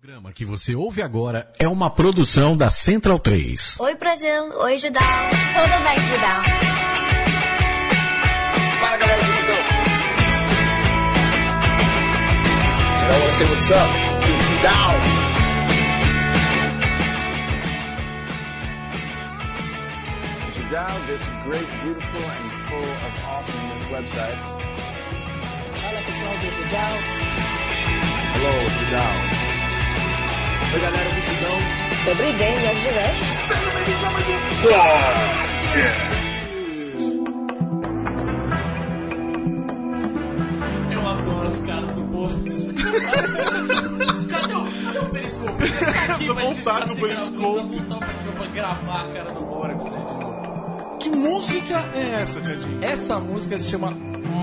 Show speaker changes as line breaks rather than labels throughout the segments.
programa que você ouve agora é uma produção da Central 3.
Oi, Brasil. Oi, Judão. Tudo bem, Judão?
Fala galera do Judão. I wanna say what's up to Judão.
Judão, this great, beautiful, and full of awesomeness website.
Fala pessoal do Judão.
Hello, Judão.
Oi, galera, multidão. Sobre
games, jogos é de leste. Sejam bem-vindos a mais um Podcast.
Eu adoro os caras do Borges. cadê, o, cadê o Periscope? Tá aqui,
Tô vontade no
assim,
Periscope.
Tô Periscope pra gravar a cara do Borges. Né,
que música é essa, Cadinho?
Essa música se chama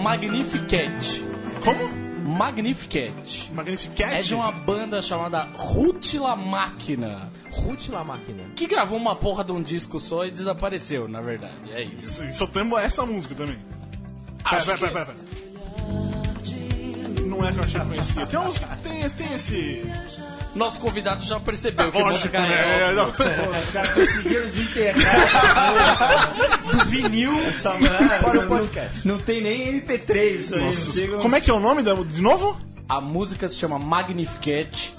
Magnificat.
Como?
Magnificat.
Magnificat?
É de uma banda chamada Rutila Máquina.
Ruth La Máquina.
Que gravou uma porra de um disco só e desapareceu, na verdade. É isso.
Sim, Só temos essa música também.
Acho
pera, pera, pera, pera. Não é que eu achei que conhecia. Tem, música, tem, tem esse.
Nosso convidado já percebeu que
Lógico,
música é.
né? Não,
Os caras conseguiram desenterrar do vinil para o podcast. Não tem nem MP3 isso aí.
Nossa,
não chega-
como é que é o nome da, de novo?
A música se chama Magnificat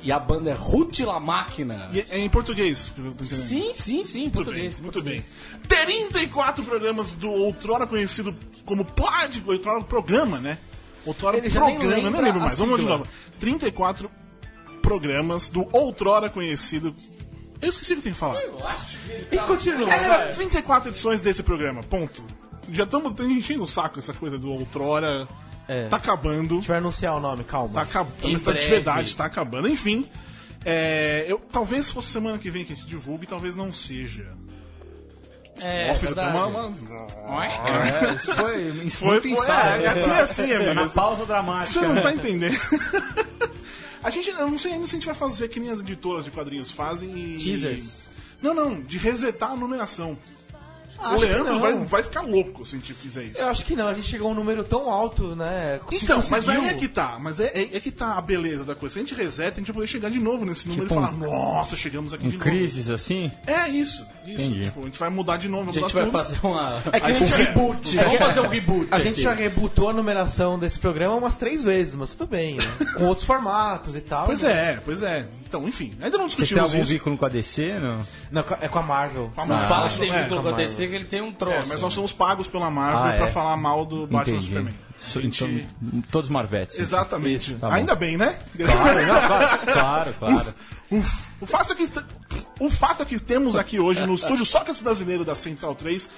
e a banda é Rutila Máquina.
E É em português.
Sim, sim, sim, em
Muito
português.
bem, muito bem. 34 programas do outrora conhecido como Pod, outrora programa, né? Outrora
Ele já nem
programa, eu nem
lembra
lembro mais. Vamos de novo. 34 programas do outrora conhecido. Eu esqueci o que eu tenho que falar.
E continua.
É, 34 edições desse programa, ponto. Já estamos enchendo o saco essa coisa do outrora.
É.
Tá acabando.
A gente vai anunciar o nome, calma.
Tá acabando. Tá de verdade, tá acabando. Enfim. é, eu, talvez fosse semana que vem que a gente divulgue, talvez não seja.
É,
Nossa,
verdade.
tem uma- uma-
É, isso foi, isso
Foi, foi, é, aqui é assim, amigo.
Na pausa dramática.
Você não tá entendendo. A gente, eu não sei ainda se a gente vai fazer que nem as editoras de quadrinhos fazem e...
Teasers.
Não, não, de resetar a numeração. O
Acho que
Leandro vai, vai ficar louco se a gente fizer isso.
Eu acho que não, a gente chegou a um número tão alto, né? Se
Então, mas aí
conseguiu-
é que tá, mas é, é, é que tá a beleza da coisa. Se a gente reseta, a gente vai poder chegar de novo nesse número
Tipo
e falar, nossa, chegamos aqui
Um
de novo.
crises assim?
É isso, isso.
Entendi.
Tipo, a gente vai mudar de novo,
A gente vai
tudo.
fazer uma.
É que a gente,
reboot. Vamos fazer um reboot.
a gente já rebutou a numeração desse programa umas três vezes, mas tudo bem, né? Com outros formatos e tal.
Pois
mas-
é, pois é. Então, enfim, ainda não
Você tem
discutimos
algum
isso.
vínculo com a DC? Não?
Não, é com a Marvel.
Com a
Não
Marvel.
fala que tem
É,
vínculo com a
Marvel.
DC que ele tem um troço.
É, mas nós somos pagos pela Marvel
Ah,
pra
é?
falar mal do Batman
Entendi.
Superman. Gente-
Então, todos Marvetes.
Exatamente.
Tá.
Ainda bem, né?
Claro, não, claro, claro, claro.
Uf. O, fato é que, o fato é que temos aqui hoje no estúdio Sócrates Brasileiro da Central 3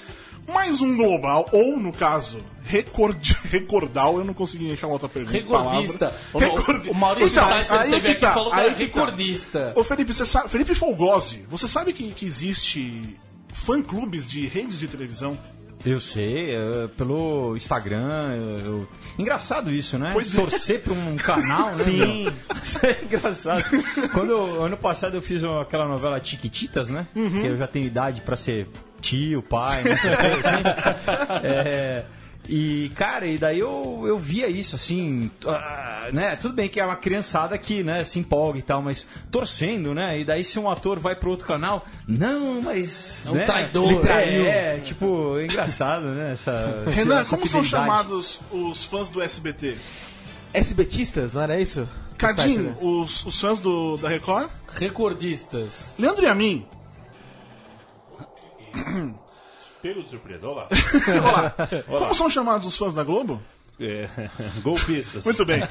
mais um global, ou no caso, record, recordal, eu não consegui achar uma outra pergunta.
Recordista.
palavra.
O- Maurício
Então,
Sticer
aí
teve
que
aqui
tá,
falou que
aí
era
que tá.
recordista.
Ô Felipe, você sabe, Felipe Folgose, você sabe que, que existe fã-clubes de redes de televisão?
Eu sei, é, pelo Instagram. eu- Engraçado isso, né?
Pois é.
Torcer pra um canal, né?
Sim.
Isso é engraçado. Quando eu- ano passado eu fiz uma- aquela novela Chiquititas, né?
Uhum.
Que eu já tenho idade pra ser tio, pai, né? coisas assim. É, e, cara, e daí eu, eu via isso, assim, ah, né? Tudo bem que é uma criançada que, né, se empolga e tal, mas torcendo, né? E daí se um ator vai pro outro canal, não, mas...
É um
né?
traidor.
Ele
traiu.
É, é, tipo, é engraçado, né? Essa,
Renan,
essa
como são chamados os fãs do SBT?
SBTistas, não era isso?
Cadinho, os, os fãs do, da Record?
Recordistas.
Leandro e a mim,
Pego de surpresa, olá.
Olá. Como são chamados os fãs da Globo?
É, golpistas.
Muito bem.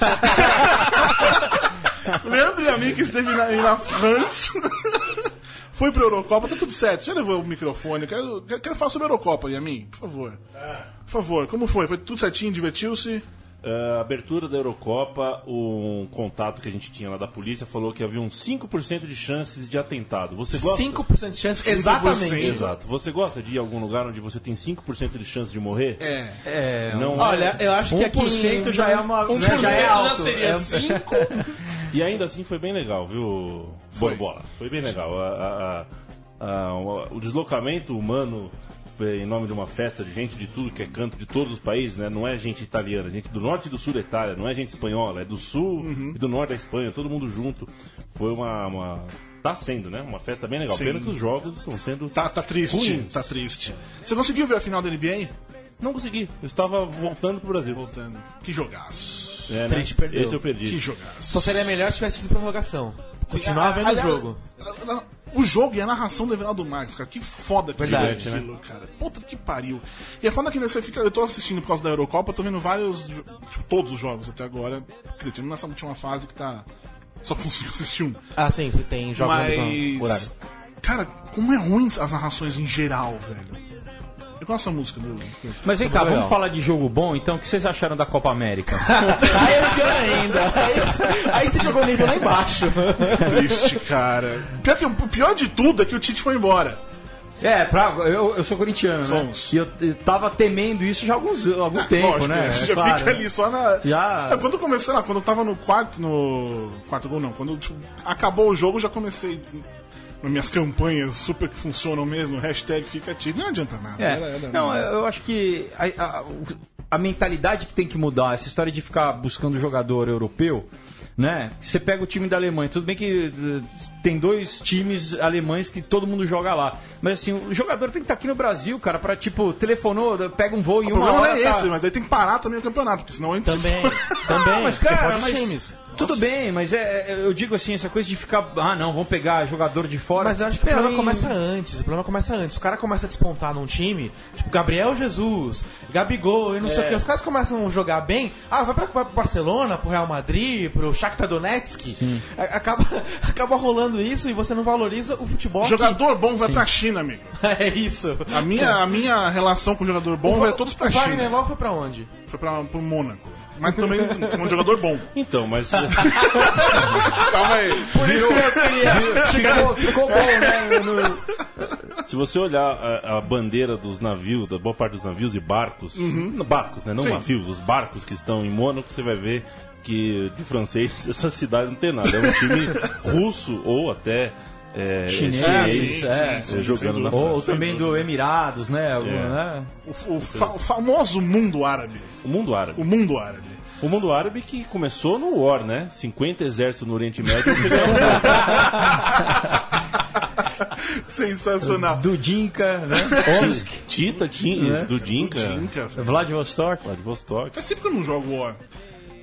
Leandro e a mim que esteve na, na França. Foi pra Eurocopa, tá tudo certo. Já levou o microfone. Quero, quero quero falar sobre a Eurocopa, Yamin, por favor. Por favor, como foi? Foi tudo certinho, divertiu-se?
Ah, abertura da Eurocopa, um contato que a gente tinha lá da polícia falou que havia uns 5% de chances de atentado. Você gosta?
5% de chance,
5%.
exatamente.
Exato. Você gosta de ir a algum lugar onde você tem 5% de chance de morrer?
É.
É,
Não.
Olha, eu acho que aqui...
1% já é uma. Né,
por
já é
cento já
alto.
seria
É-
5.
E ainda assim foi bem legal, viu,
Foi.
Borbola? Foi bem legal. A- a- a- a- o deslocamento humano em nome de uma festa de gente de tudo que é canto de todos os países, né? Não é gente italiana, gente do norte e do sul da Itália, não é gente espanhola, é do sul
Uhum.
e do norte da Espanha, todo mundo junto. Foi uma, uma tá sendo, né? Uma festa bem legal.
Sim.
Pena que os jogos estão sendo
Tá, tá triste,
ruins.
tá triste. Você conseguiu ver a final da NBA?
Não consegui. Eu estava voltando pro Brasil.
Voltando. Que jogaço.
É, né?
Triste, perdeu.
Esse eu perdi.
Que jogaço.
Só seria melhor se tivesse tido prorrogação. Continuar
Sim,
vendo o jogo.
a- O jogo e a narração do Everaldo Marques, cara. Que foda que
Verdade,
foi aquilo, cara. Puta que pariu. E é foda que né, você fica. Eu tô assistindo por causa da Eurocopa, eu tô vendo vários. Tipo, todos os jogos até agora. Quer dizer, tinha nessa última fase que tá. Só consigo assistir um.
Ah, sim, tem jogos.
Mas. Cara, como é ruim as narrações em geral, velho. Eu gosto da música do.
Mas vem cá, vamos falar de jogo bom, então. O que vocês acharam da Copa América?
Aí é pior ainda. Aí, aí você jogou o nível lá embaixo.
Triste, cara. Pior que, o pior de tudo é que o Tite foi embora.
É, pra, eu, eu sou corintiano, né?
Somos.
E eu, eu tava temendo isso já há alguns, algum tempo,
Lógico,
né?
Você
É
já
claro,
fica
né?
ali só na.
Já-
É, quando eu comecei lá, quando eu tava no quarto, no. Quarto gol não, quando tipo, acabou o jogo, eu já comecei. Nas minhas campanhas super que funcionam mesmo, hashtag fica ativo, não adianta nada.
É.
Era- era-
Não, eu acho que a, a- o- a mentalidade que tem que mudar, essa história de ficar buscando jogador europeu, né? Você pega o time da Alemanha, tudo bem que eh, tem dois times alemães que todo mundo joga lá. Mas assim, o jogador tem que estar aqui no Brasil, cara, pra tipo, telefonou, pega um voo
O
uma
problema
hora.
não é
tá-
esse, mas aí tem que parar também o campeonato, porque senão a gente
Também, também.
Ah, mas cara, mas
times.
Tudo bem, mas é, é- eu digo assim, essa coisa de ficar, ah não, vamos pegar jogador de fora.
Mas eu acho que o problema
em-
começa antes. O problema começa antes. O cara começa a despontar num time, tipo Gabriel Jesus, Gabigol e não sei
É.
o que. Os caras começam a jogar bem. Ah, vai, pra, vai pro Barcelona, pro Real Madrid, pro Shakhtar Donetsk. A- Acaba, acaba rolando isso e você não valoriza o futebol. aqui.
Jogador bom vai pra China, amigo.
é isso.
A minha, a minha relação com jogador bom vai todos pra
o Wagner
China.
Love foi pra onde?
Foi pra, pro Mônaco. Mas também tem um jogador bom.
Então, mas
Calma aí.
ficou, ficou bom, né? no-
se você olhar a, a bandeira dos navios, da boa parte dos navios e barcos, barcos, né? Não
Sim.
navios, os barcos que estão em Mônaco, você vai ver que de francês essa cidade não tem nada. É um time russo ou até é,
Chinês,
chinês,
é,
é,
sim,
jogando na
dúvida.
Ou,
França.
também do Emirados, né? algum,
É.
né?
O, o fa- o famoso mundo árabe.
O mundo árabe.
O mundo árabe.
O mundo árabe que começou no War, né? 50 exércitos no Oriente Médio.
Sensacional.
Dudinka, né? Omsk,
Tita, Tim,
Né?
do Dinka,
Dinka, velho.
Vladivostok.
Vladivostok.
Faz tempo que eu não jogo War.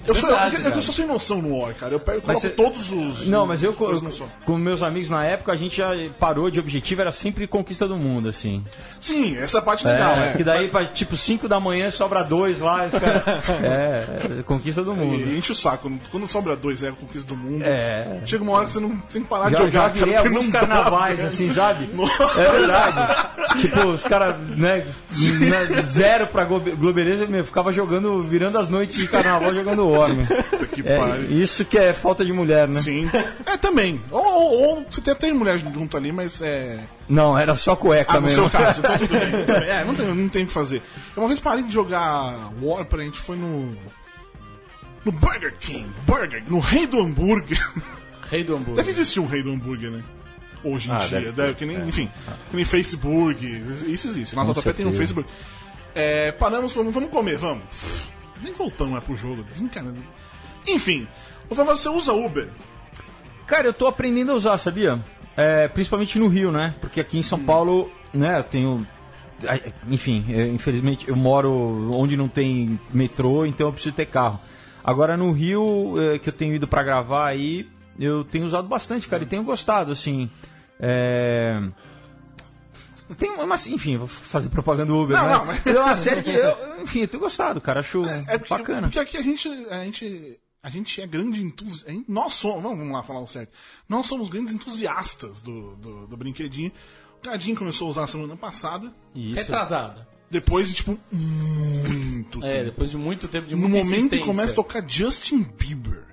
Eu, sou,
Verdade,
eu, eu,
cara.
sou sem noção no War, cara. Eu, pego, eu coloco
você-
todos os.
Não, mas eu,
sou.
com meus amigos na época, a gente já parou de objetivo, era sempre conquista do mundo, assim.
Sim, essa parte é legal,
é,
é.
que daí, pra, tipo, 5 da manhã sobra dois lá, os caras- é, é, conquista do mundo.
E enche o saco. Quando, sobra dois é conquista do mundo.
É.
Chega uma hora que você não tem que parar de
Já,
jogar,
já virei
cara,
alguns
dá,
carnavais,
velho.
assim, sabe? É verdade. tipo, os caras, né, né, zero pra Globe- Globeleza, meu, ficava jogando, virando as noites de carnaval jogando
Puta que
É, isso que é falta de mulher, né?
Sim. É, também. Ou, ou, ou você tem até mulher junto ali, mas é.
Não, era só cueca
Ah, no
mesmo.
seu caso, então tudo bem. tudo bem. É, não tem, não tem o que fazer. Eu uma vez parei de jogar War, pra gente foi no. No Burger King. Burger, no Rei do Hambúrguer.
Rei do hambúrguer.
Deve existir um Rei do Hambúrguer, né? Hoje em
Ah,
dia.
deve
Deve, que nem,
é.
Enfim, que nem Facebook. Isso existe. Lá no
Com
Tatuapé tem um. Facebook. É, paramos, vamos, vamos comer, vamos. Nem voltamos mais pro jogo. Desencanando. Enfim, o famoso você usa Uber.
Cara, eu tô aprendendo a usar, sabia? É, principalmente no Rio, né? Porque aqui em São Paulo, né, eu tenho. Enfim, eu, infelizmente eu moro onde não tem metrô, então eu preciso ter carro. Agora no Rio, é, que eu tenho ido pra gravar aí, eu tenho usado bastante, cara, e tenho gostado, assim. É. Tem uma, enfim, vou fazer propaganda do Uber,
Não,
né?
não, mas-
É uma série que eu, enfim, eu tenho gostado, cara, acho
É porque,
bacana.
porque aqui a gente, a gente, a gente é grande entusiasta. Nós somos, vamos lá falar o certo. Nós somos grandes entusiastas do, do, do brinquedinho. O Cadinho começou a usar semana passada.
Retrasada.
Depois de, tipo, muito
É,
tempo.
depois de muito tempo de
No
muita
momento que começa a tocar Justin Bieber.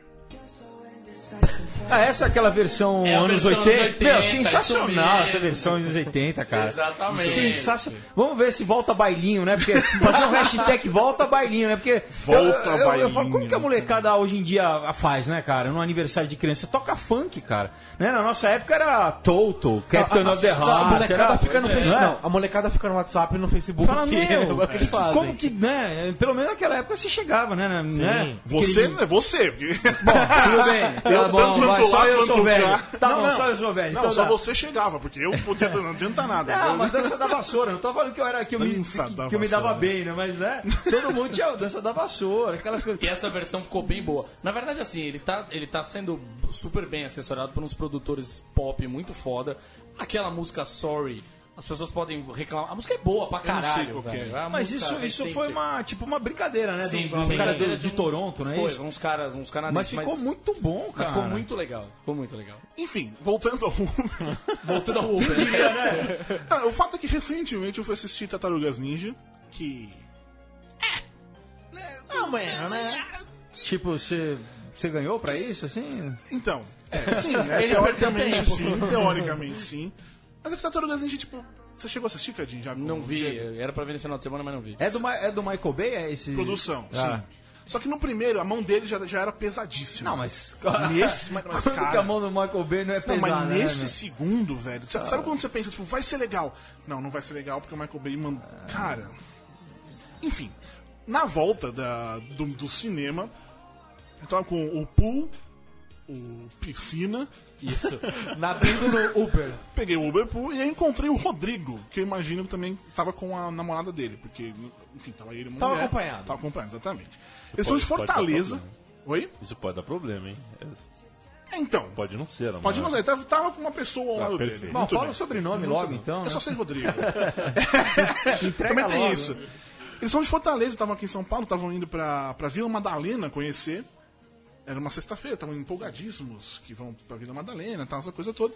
Ah, essa é aquela versão
É a
anos
versão
80?
anos 80,
Meu, sensacional essa versão anos 80, cara.
Exatamente.
Sensacional. Vamos ver se volta bailinho, né? Porque fazer um hashtag volta bailinho, né? Porque.
Volta
eu, eu, eu,
bailinho.
falo, como que a molecada hoje em dia faz, né, cara? No aniversário de criança, toca funk, cara. Né? Na nossa época era Toto, Captain of the
a, a
Heart.
molecada
era-
fica no
é.
Facebook.
Não é?
A molecada fica no WhatsApp e no Facebook.
Fala,
que
meu,
é que eles fazem.
como que, né? Pelo menos naquela época se chegava, né? né?
Você, né? Você. porque-
Tudo bem.
Eu
Tá bom, vai,
lá
só eu sou velho. Tá
Não,
bom,
não.
só eu sou velho.
Não,
Então
só
dá.
você chegava, porque eu podia, não adianta nada.
Não,
Eu-
mas dança da vassoura, não tô falando que eu era que eu, me, que, que eu me dava bem, né? Mas né? Todo mundo tinha dança da vassoura, aquelas coisas.
E essa versão ficou bem boa. Na verdade, assim, ele tá, ele tá sendo super bem assessorado por uns produtores pop muito foda. Aquela música Sorry, as pessoas podem reclamar. A música é boa pra
Eu não sei
caralho,
qual é.
É
Mas isso, isso
recente.
foi uma, tipo, uma brincadeira, né?
Sim,
do,
uma brincadeira
de
de
Toronto, não é
Foi,
isso?
uns caras, uns
Mas
canadenses.
ficou muito bom,
Mas
cara.
ficou muito legal. Ficou muito legal.
Enfim, voltando ao
Voltando ao Uber.
Ah, o fato é que recentemente eu fui assistir Tartarugas Ninja, que.
Não, mano, né?
Tipo, você, você ganhou pra isso, assim?
Então, é, sim, é,
Ele
teoricamente sim, teoricamente sim. Mas é que Tartarugas Ninja, tipo. Você chegou a assistir, Cadinho? Já
Não vi, era pra ver nesse final de semana, mas não vi.
É do, Ma- é do Michael Bay, é esse...
Produção,
Ah.
sim. Só que no primeiro, a mão dele já, já era pesadíssima.
Não, mas...
Nesse, mas, mas
Como que
cara,
a mão do Michael Bay não é
Não,
pesada,
mas
né,
nesse
meu?
segundo, velho. Sabe, sabe quando você pensa, tipo, vai ser legal? Não, não vai ser legal porque o Michael Bay mandou. Cara. Enfim. Na volta da, do, do cinema, eu tava com o pool, o piscina,
Isso. Nadando no Uber.
peguei o Uber Pool e aí encontrei o Rodrigo, que eu imagino que também estava com a namorada dele, porque, enfim, tava ele
Tava
mulher.
acompanhado.
Tava acompanhado, exatamente. Eles são de Fortaleza. Oi?
Isso pode dar problema, hein? É,
Então.
Pode não ser, não.
Pode não ser, tava, tava com uma pessoa ao
Ah,
lado
perfeito.
dele.
Bom,
Muito
fala
bem.
o sobrenome logo, então,
Eu
né?
só sei Rodrigo. Também tem
logo.
isso. Eles são de Fortaleza, estavam aqui em São Paulo, estavam indo pra, pra Vila Madalena conhecer. Era uma sexta-feira, estavam empolgadíssimos que vão pra Vila Madalena, tal, essa coisa toda.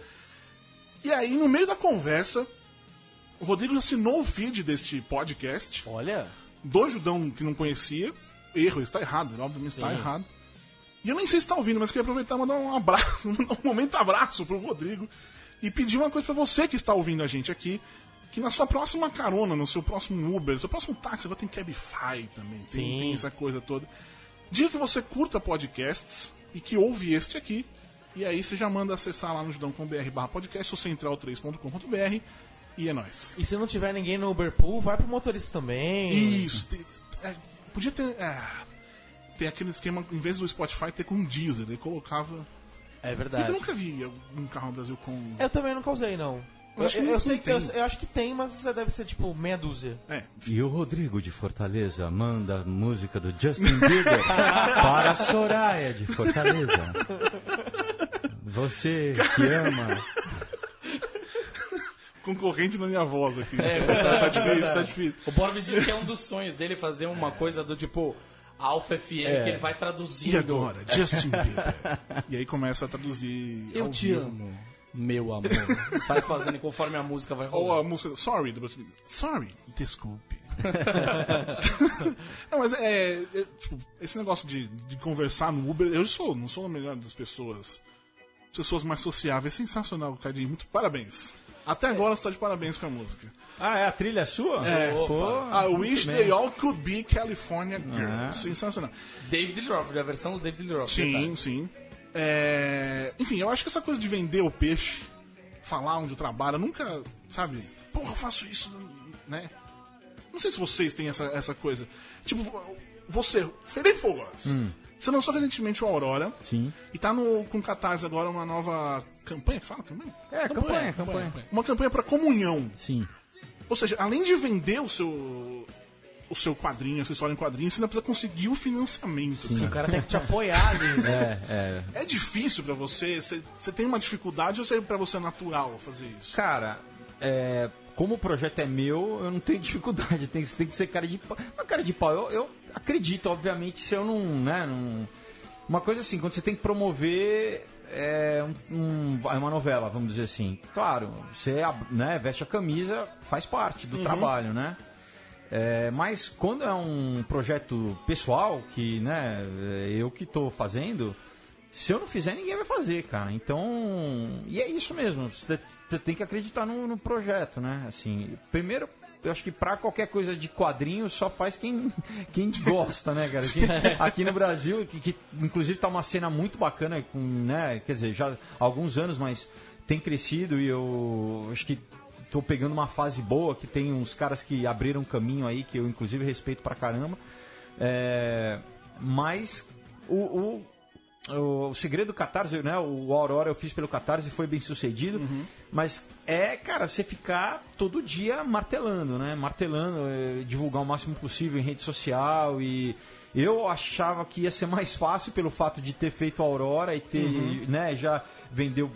E aí, no meio da conversa, o Rodrigo assinou o feed deste podcast
Olha.
do Judão que não conhecia. Erro, está errado, obviamente está errado. E eu nem sei se está ouvindo, mas queria aproveitar e mandar um abraço, um momento abraço pro Rodrigo e pedir uma coisa para você que está ouvindo a gente aqui, que na sua próxima carona, no seu próximo Uber, no seu próximo táxi, agora tem Cabify também, tem,
Sim.
tem essa coisa toda. Diga que você curta podcasts e que ouve este aqui. E aí você já manda acessar lá no judão.br barra podcast ou central3.com.br e é nóis.
E se não tiver ninguém no Uber Pool, vai pro motorista também.
Isso. tem- é, podia ter. É, tem aquele esquema, em vez do Spotify ter com diesel, ele colocava.
É
Eu
verdade.
nunca vi um carro no Brasil com.
Eu também nunca usei, não.
Eu
Eu,
acho que
eu
não
sei que eu,
tem.
eu acho que tem, mas deve ser tipo meia dúzia.
É.
E o Rodrigo de Fortaleza manda a música do Justin Bieber para a Soraya de Fortaleza. Você que ama.
Concorrente na minha voz aqui.
É,
tá,
verdade,
tá difícil,
verdade.
tá difícil.
O Borbs disse que é um dos sonhos dele fazer uma coisa do tipo Alpha FM, que ele vai traduzindo.
E agora, Justin Bieber. e aí começa a traduzir.
Eu
ao
te
vivo.
amo, meu amor. Vai fazendo conforme a música vai
Ou
rolando.
a música. Sorry, do Bruce Lee. Sorry, desculpe. não, mas é, é, tipo, esse negócio de, de conversar no Uber, eu sou, não sou a melhor das pessoas. As pessoas mais sociáveis, é sensacional, Cadinho. Muito parabéns. Até agora você tá de parabéns com a música.
Ah, é a trilha sua?
É.
Pô,
I
muito
wish they all could be California girls.
Ah.
Sensacional.
David Lee Roth, a versão do David Lee Roth.
Sim,
verdade.
sim. É, Enfim, eu acho que essa coisa de vender o peixe, falar onde eu trabalho, eu nunca, sabe? Porra, eu faço isso, né? Não sei se vocês têm essa, essa coisa. Tipo, você, Felipe Fogos, você lançou recentemente o Aurora
Sim.
e tá no, com Catarse agora uma nova campanha, que fala campanha?
É, campanha, campanha.
Uma campanha para comunhão.
Sim.
Ou seja, além de vender o seu o seu quadrinho, a sua história em quadrinho, você ainda precisa conseguir o financiamento.
O cara tem que te apoiar ali, né?
É, é.
É difícil pra você? Você você tem uma dificuldade ou é pra você natural fazer isso?
Cara, é, como o projeto é meu, eu não tenho dificuldade. Tem, tem que ser cara de pau. Uma cara de pau, eu, eu acredito, obviamente, se eu não, né, não. Uma coisa assim, quando você tem que promover é, um, um- é uma novela, vamos dizer assim. Claro, você né, veste a camisa, faz parte do trabalho, né? É, mas quando é um projeto pessoal, que né, é eu que estou fazendo, Se eu não fizer, ninguém vai fazer, cara. Então, e é isso mesmo. Você tem que acreditar no, no projeto, né? Assim, primeiro, eu acho que pra qualquer coisa de quadrinho só faz quem, quem gosta, né, cara? Aqui, aqui no Brasil, que, que inclusive tá uma cena muito bacana, com, né? Quer dizer, já há alguns anos, mas tem crescido e eu acho que tô pegando uma fase boa, que tem uns caras que abriram caminho aí, que eu inclusive respeito pra caramba. É, mas o, o, o, o segredo do Catarse, né? O Aurora eu fiz pelo Catarse e foi bem sucedido. Mas é, cara, você ficar todo dia martelando, né? Martelando, é, divulgar o máximo possível em rede social e. Eu achava que ia ser mais fácil pelo fato de ter feito a Aurora e ter,
Uhum.
né, já vendeu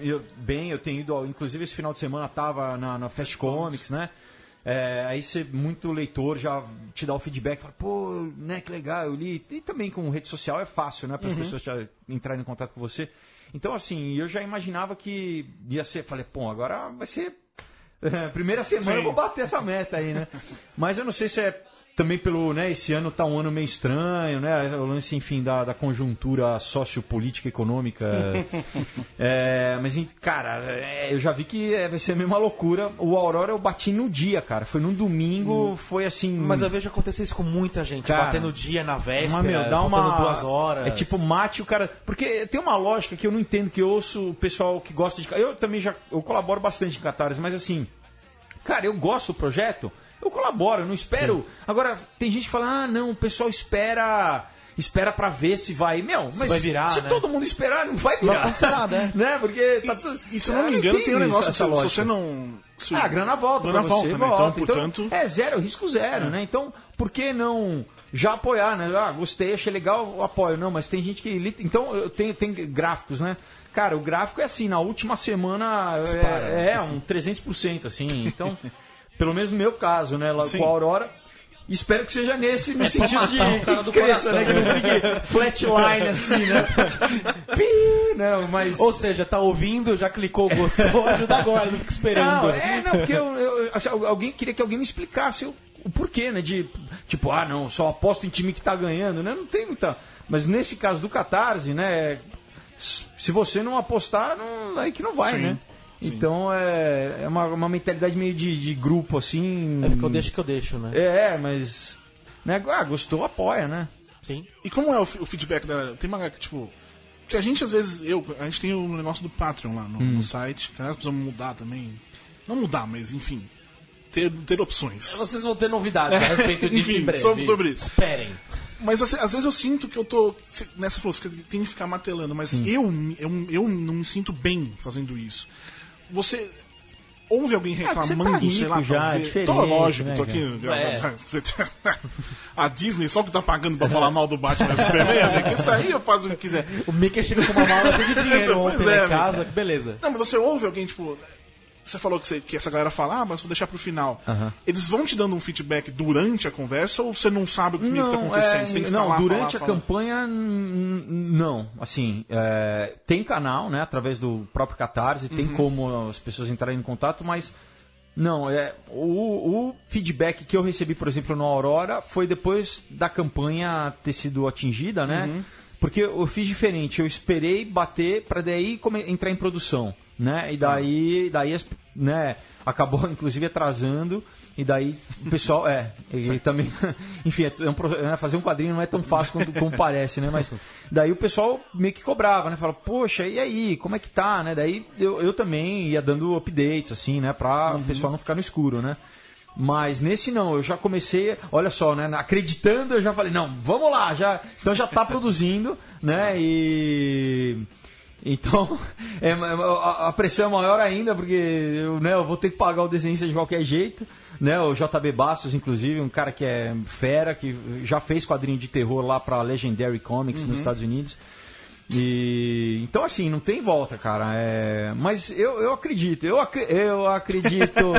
eu- bem. Eu tenho ido, inclusive esse final de semana tava na, na Fast Comics, né? É, aí você, muito leitor já te dá o feedback, fala, pô, né, que legal, eu li. E também com rede social é fácil, né, para as
Uhum.
pessoas já entrarem em contato com você. Então, assim, eu já imaginava que ia ser, falei, pô, agora vai ser. é, primeira semana
Sim.
eu vou bater essa meta aí, né? Mas eu não sei se é também pelo, né, esse ano tá um ano meio estranho, né, o lance, enfim, da, da conjuntura sociopolítica econômica. É, mas, cara, é, eu já vi que é, vai ser a mesma loucura. O Aurora eu bati no dia, cara. Foi num domingo, foi assim.
Mas eu vejo acontecer isso com muita gente,
Cara,
batendo o dia na véspera,
Mas, meu, dá uma...
duas horas.
É tipo, mate o cara. Porque tem uma lógica que eu não entendo, que eu ouço o pessoal que gosta de. Eu também já. Eu colaboro bastante em Catarse, mas assim. Cara, eu gosto do projeto, eu colaboro, eu não espero. Agora, tem gente que fala, ah, não, o pessoal espera. Espera pra ver se vai. Meu, mas
vai virar,
se
né?
todo mundo esperar, não vai virar.
Não acontecer nada, é.
né? Porque tá tudo.
E se eu não
Ah,
me engano,
entendo
tem um negócio,
essa
se, se
lógica.
você não... se-
Ah, a grana volta
grana volta,
você,
né?
volta.
Então, portanto...
é zero, risco zero, né? Então, por que não já apoiar, né? Ah, gostei, achei legal, eu apoio. Não, mas tem gente que... Então, eu tenho, tem gráficos, né? Cara, o gráfico é assim, na última semana é, é um 300%, assim. Então, pelo menos no meu caso, né? Lá
Sim.
com a Aurora... Espero que seja nesse, no sentido de
o cara do
né? Que não fique flatline, assim, né? Pi, não, mas...
Ou seja, tá ouvindo, já clicou, gostou, ajuda agora, não fica esperando.
Não, é, não, porque eu, eu- assim, alguém queria que alguém me explicasse o, o porquê, né? De tipo, ah, não, só aposto em time que tá ganhando, né? Não tem muita. Mas nesse caso do Catarse, né? Se você não apostar, não, aí que não vai,
Sim,
né?
Sim.
Então é, é uma, uma mentalidade meio de, de grupo, assim.
É porque eu deixo que eu deixo, né?
É, mas. Né, ah, gostou, apoia, né?
Sim.
E como é o, o feedback da. Tem uma galera que, tipo. Que a gente, às vezes, eu, a gente tem o negócio do Patreon lá no,
Hum.
no site, que nós precisamos mudar também. Não mudar, mas enfim. Ter, ter opções.
Vocês vão ter novidades a respeito disso em
Enfim,
breve.
sobre, sobre isso.
Esperem.
Mas assim, às vezes eu sinto que eu tô. Nessa falou, tem que ficar martelando, mas eu, eu, eu não me sinto bem fazendo isso. Você. Ouve alguém
Ah, que você tá
reclamando, sei lá,
já, é
ver-
diferente,
Tô, lógico,
né,
tô aqui.
cara?
A Disney só que tá pagando pra falar mal do Batman e Superman. Isso aí eu faço o que quiser.
O Mickey chega com uma mala cheia de dinheiro
Pois
ontem
é,
em casa, que beleza.
Não, mas você ouve alguém, tipo. Você falou que, você- que essa galera fala, ah, mas vou deixar pro final. Eles vão te dando um feedback durante a conversa ou você não sabe o que, que tá acontecendo?
é,
você tem que
não,
falar,
durante
falar,
a
falar.
campanha, não. Assim, é, tem canal, né, através do próprio Catarse, tem
Uhum.
como as pessoas entrarem em contato, mas não, é, o, o feedback que eu recebi, por exemplo, no Aurora, foi depois da campanha ter sido atingida, né?
Uhum.
Porque eu fiz diferente, eu esperei bater para daí entrar em produção, né? E daí, daí né, acabou inclusive atrasando. E daí o pessoal, é, e também, enfim, é um pro- né, fazer um quadrinho não é tão fácil quanto, como parece, né? Mas daí o pessoal meio que cobrava, né? Fala, poxa, e aí, como é que tá, né? Daí eu, eu também ia dando updates, assim, né? Pra o pessoal não ficar no escuro, né? Mas nesse não, eu já comecei, olha só, né? Acreditando, eu já falei, não, vamos lá, já, então já tá produzindo, né? E. Então, é, a, a pressão é maior ainda, porque eu, né, eu vou ter que pagar o desenhista de qualquer jeito. Né, o JB Bastos, inclusive, um cara que é fera, que já fez quadrinho de terror lá pra Legendary Comics nos Estados Unidos. E então assim, não tem volta, cara. É, mas eu, eu acredito, eu, ac- eu acredito.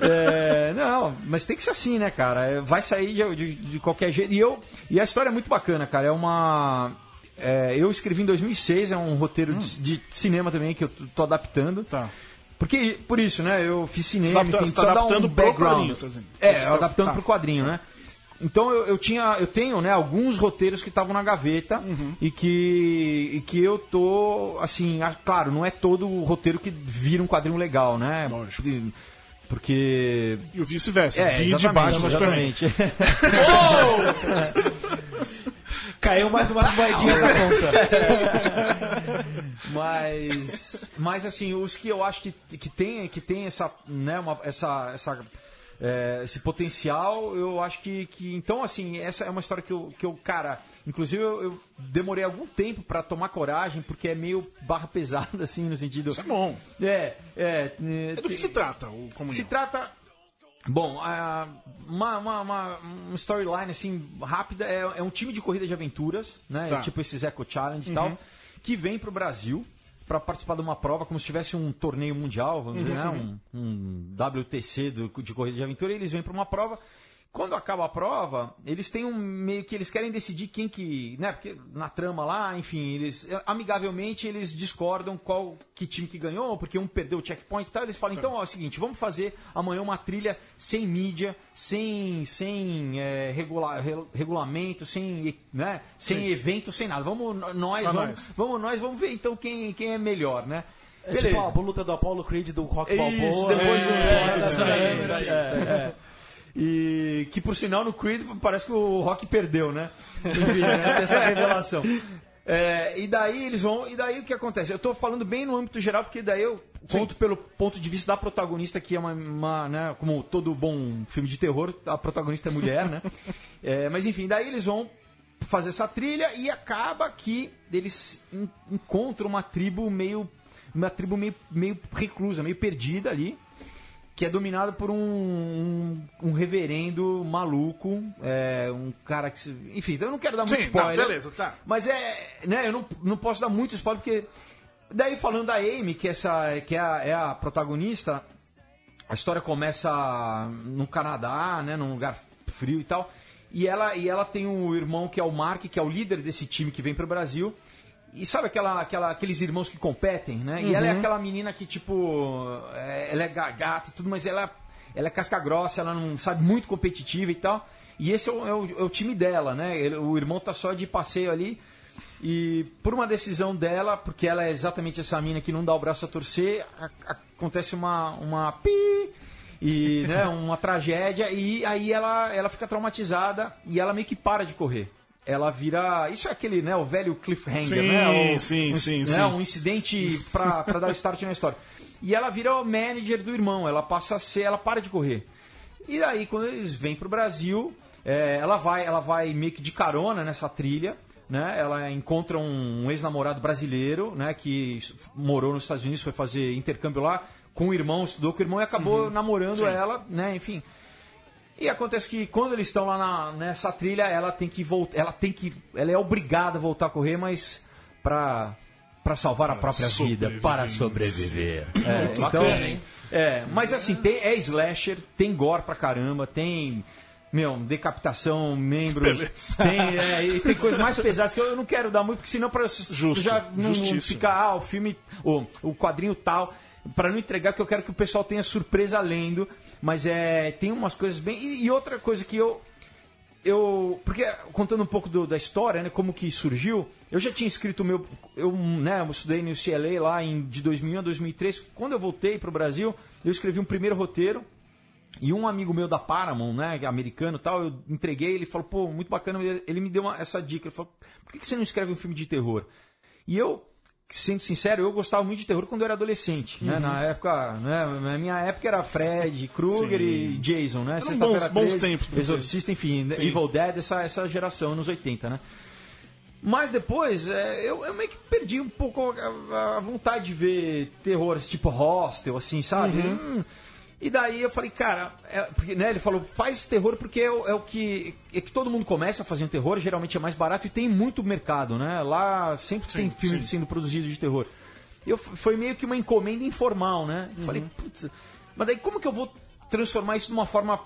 É, é, não, mas tem que ser assim, né, cara? É, Vai sair de, de- de qualquer jeito. E, eu, e a história é muito bacana, cara. É uma. É, eu escrevi em 2006, é um roteiro de, de cinema também que eu tô, adaptando.
Tá.
Porque, por isso, né? Eu fiz cinema,
Você tá-
enfim,
você tá
só
adaptando
um background.
dizendo?
É,
Você
adaptando
tá.
pro quadrinho, né? então eu, eu tinha, eu tenho, né, alguns roteiros que estavam na gaveta e que e que eu tô, assim, ah, claro, não é todo o roteiro que vira um quadrinho legal, né?
Lógico.
Porque
E o vice-versa.
é,
Vi de
exatamente,
Batman Superman.
Caiu mais umas moedinhas na conta.
mas, mas assim, os que eu acho que, que tem, que tem essa, né, uma, essa, essa, é, esse potencial, eu acho que, que. Então, assim, essa é uma história que eu, que eu cara, inclusive eu, eu demorei algum tempo pra tomar coragem, porque é meio barra pesada, assim, no sentido.
Isso é bom.
É, é.
É do que se trata o comunhão?
Se trata. Bom, ah, uma, uma, uma, storyline assim rápida é, é um time de corrida de aventuras, né?
Tá.
Tipo esses Eco Challenge e
Uhum.
tal, que vem pro Brasil para participar de uma prova como se tivesse um torneio mundial, vamos dizer, né?
Uhum.
um, um WTC do- de corrida de aventura. E eles vêm para uma prova. Quando acaba a prova, eles têm um meio que eles querem decidir quem que, né? Porque na trama lá, enfim, eles amigavelmente eles discordam qual que time que ganhou, porque um perdeu o checkpoint e tal. Eles falam, então, ó, é o seguinte, vamos fazer amanhã uma trilha sem mídia, sem sem é, regula- re- regulamento, sem, né? Sem
Sim.
evento, sem nada. Vamos nós,
Só
vamos,
nós.
vamos nós, vamos ver então quem quem é melhor, né?
É tipo a luta do Apollo Creed do Rock
Isso,
Balboa.
depois do
É, exatamente.
isso aí, isso aí, é. E que por sinal no Creed parece que o Rock perdeu, né? Enfim, né? Essa revelação. É, e daí eles vão. E daí o que acontece? Eu tô falando bem no âmbito geral, porque daí eu conto pelo ponto de vista da protagonista, que é uma, uma, né, como todo bom filme de terror, a protagonista é mulher, né? É, mas enfim, daí eles vão fazer essa trilha e acaba que eles en- encontram uma tribo meio. Uma tribo meio, meio reclusa, meio perdida ali que é dominado por um, um, um reverendo maluco, é, um cara que. se- Enfim, eu não quero dar muito
Sim,
spoiler.
beleza, tá.
Mas é. Né, eu não, não posso dar muito spoiler, porque. Daí falando da Amy, que, essa, que é, a, é a protagonista, a história começa no Canadá, né, num lugar frio e tal. E ela, e ela tem um irmão que é o Mark, que é o líder desse time que vem pro Brasil. E sabe aquela, aquela, aqueles irmãos que competem, né? E ela é aquela menina que, tipo, é, ela é ga- gata e tudo, mas ela, ela é casca grossa, ela não sabe muito competitiva e tal. E esse é o, é o- é o time dela, né? Ele- o irmão tá só de passeio ali. E por uma decisão dela, porque ela é exatamente essa mina que não dá o braço a torcer, a- a- acontece uma, uma pi e né, uma tragédia e aí ela, ela fica traumatizada e ela meio que para de correr. Ela vira. Isso é aquele, né? O velho cliffhanger,
Sim,
né? O-
sim,
um,
sim,
né,
sim.
Um incidente pra, pra dar start na história. E ela vira o manager do irmão, ela passa a ser, ela para de correr. E daí, quando eles vêm pro Brasil, é, ela, vai, ela vai meio que de carona nessa trilha. Né? Ela encontra um, um ex-namorado brasileiro né? que morou nos Estados Unidos, foi fazer intercâmbio lá com o irmão, estudou com o irmão e acabou namorando ela, né? Enfim. E acontece que quando eles estão lá na- nessa trilha, ela tem que voltar, ela tem que, ela é obrigada a voltar a correr, mas para para salvar a própria vida, para sobreviver. É, então,
Bacana, hein?
é, mas assim, tem, é slasher, tem gore pra caramba, tem meu, decapitação, membros,
Beleza.
tem, é, e tem coisas mais pesadas que eu não quero dar muito, porque senão para já não
justíssimo.
ficar ah, o filme, o, o quadrinho tal, para não entregar que eu quero que o pessoal tenha surpresa lendo, mas é tem umas coisas bem e, e outra coisa que eu eu porque contando um pouco do- da história, né, como que surgiu, eu já tinha escrito meu eu, né, eu estudei no UCLA lá em de 2001 a 2003, quando eu voltei para o Brasil, eu escrevi um primeiro roteiro e um amigo meu da Paramount, né, americano tal, eu entreguei, ele falou, pô, muito bacana, ele ele me deu uma- essa dica, ele falou, por que que você não escreve um filme de terror? E eu, sendo sincero, eu gostava muito de terror quando eu era adolescente, né, na época, né, na minha época era Fred, Krueger e Jason, né, Sexta-feira
bons- bons
13,
tempos você.
Exorcista, enfim,
Sim.
Evil Dead, essa, essa geração, anos 80, né. Mas depois, é, eu, eu meio que perdi um pouco a, a vontade de ver terror, tipo hostel, assim, sabe?
Uhum.
Hum. E daí eu falei, cara, é, porque, né, ele falou, faz terror porque é, o- é o que. É que todo mundo começa fazendo terror, geralmente é mais barato e tem muito mercado, né? Lá sempre tem filme
sim.
sendo produzido de terror. E eu, foi meio que uma encomenda informal, né? Eu Falei, putz, mas daí como que eu vou transformar isso de uma forma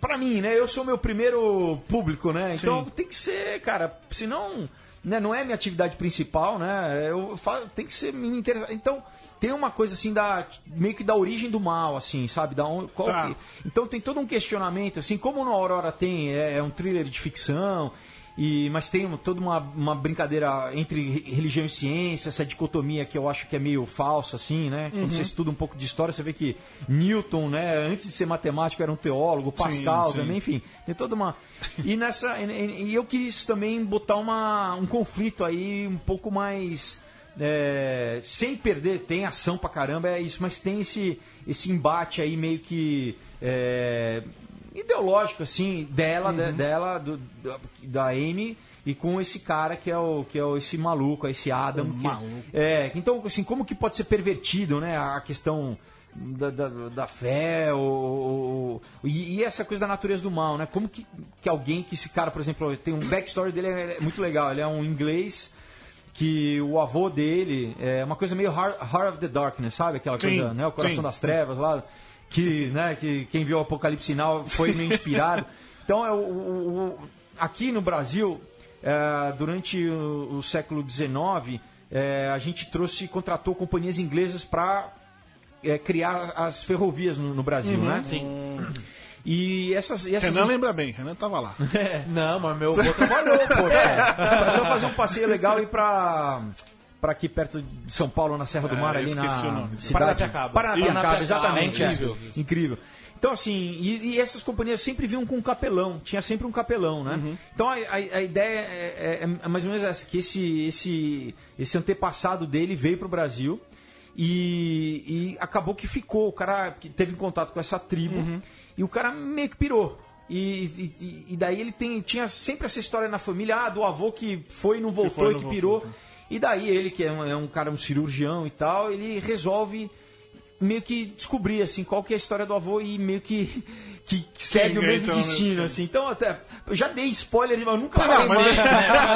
pra mim, né? Eu sou meu primeiro público, né? Então
Sim.
tem que ser, cara, senão né, não é minha atividade principal, né? Eu falo, tem que ser me. Então, tem uma coisa assim da meio que da origem do mal, assim, sabe? Da on- qual
Tá.
que- então tem todo um questionamento, assim, como no Aurora tem, é, é um thriller de ficção, e, mas tem toda uma, uma brincadeira entre re- religião e ciência, essa dicotomia que eu acho que é meio falsa, assim, né? Quando
Uhum.
você estuda um pouco de história, você vê que Newton, né, antes de ser matemático, era um teólogo, Pascal
sim.
também, enfim, tem toda uma. E nessa. E eu quis também botar uma, um conflito aí um pouco mais. É, sem perder, tem ação pra caramba, é isso, mas tem esse, esse embate aí meio que. é, ideológico, assim, dela, de- dela, do, da, da Amy. E com esse cara que é o que é o- esse maluco, esse Adam. que-
maluco.
é, então, assim, como que pode ser pervertido, né? A questão da, da, da fé, ou, e, e essa coisa da natureza do mal, né? Como que, que alguém, que esse cara, por exemplo, tem um backstory dele é, é muito legal. Ele é um inglês que o avô dele é uma coisa meio Heart, Heart of the Darkness, sabe? Aquela
Sim,
coisa, né? O coração
sim.
das trevas lá, que, né? Que quem viu o Apocalipse Sinal foi meio inspirado. Então, é o, o- o- aqui no Brasil, é, durante o, o século XIX, é, a gente trouxe, contratou companhias inglesas para criar as ferrovias no, no Brasil,
Uhum,
né?
sim.
E essas, e essas
Renan lembra bem, Renan tava lá.
Não, mas meu avô trabalhou, pô.
É só fazer um passeio legal e ir pra, pra aqui perto de São Paulo, na Serra do
É,
Mar,
eu
ali
esqueci
na
o nome.
cidade.
Paranapiacaba.
Paranapiacaba, exatamente. é.
incrível.
Incrível. Então, assim, e, e essas companhias sempre vinham com um capelão, tinha sempre um capelão, né?
Uhum.
Então a, a- a ideia é, é- é mais ou menos essa, que esse, esse, esse antepassado dele veio pro Brasil e, e acabou que ficou, o cara que teve contato com essa tribo
Uhum.
E o cara meio que pirou. E, e- e- daí ele tem, tinha sempre essa história na família, ah, do avô que foi e não voltou
e
e
não
que
voltou,
pirou.
então.
E daí ele, que é um, é um cara, um cirurgião e tal, ele resolve meio que descobrir assim qual que é a história do avô e meio que que segue o
é,
mesmo
então,
destino
né?
assim. Então até eu já dei spoiler, mas eu nunca
Não, mas-
mais, né?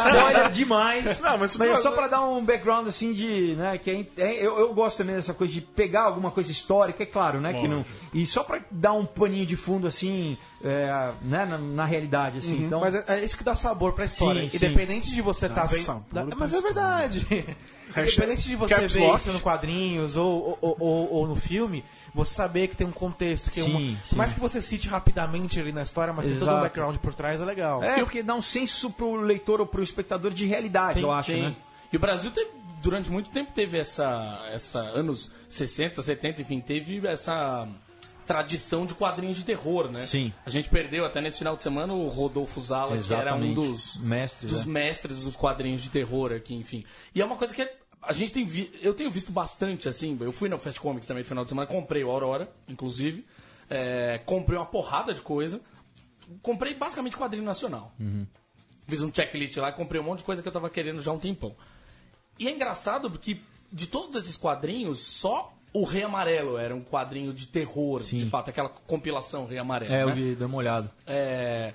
spoiler demais.
Não, mas-
é só pra dar um background assim de, né, que é, é- eu, eu gosto também dessa coisa de pegar alguma coisa histórica, é claro, né, que não e só pra dar um paninho de fundo assim, é, né, na, na realidade assim. Então,
Mas é, é isso que dá sabor pra história.
Sim, sim.
Independente de você estar vendo.
sabor
Dá-
pra
mas é verdade. Independente de você ver
lock.
isso no quadrinhos ou, ou, ou- ou no filme, você saber que tem um contexto, que é
Sim,
uma,
sim.
por mais que você cite rapidamente ali na história, mas tem todo um
Exato.
background por trás, é legal.
é porque dá um senso pro leitor ou pro espectador de realidade, eu acho,
Sim.
né?
E o Brasil teve, durante muito tempo teve essa, essa anos 60, 70, enfim, teve essa tradição de quadrinhos de terror, né?
Sim.
A gente perdeu até nesse final de semana o Rodolfo Zala, que era um
Exatamente.
dos
Mestres,
dos
né?
mestres dos quadrinhos de terror aqui, enfim. E é uma coisa que é- a gente tem vi, eu tenho visto bastante assim. Eu fui no Fast Comics também no final de semana, comprei o Aurora, inclusive, É, comprei uma porrada de coisa, comprei basicamente quadrinho nacional. Fiz um checklist lá, comprei um monte de coisa que eu tava querendo já há um tempão. E é engraçado porque de todos esses quadrinhos, só o Rei Amarelo era um quadrinho de terror, de fato, aquela compilação Rei Amarelo.
É,
né?
eu vi, dei uma olhada.
É,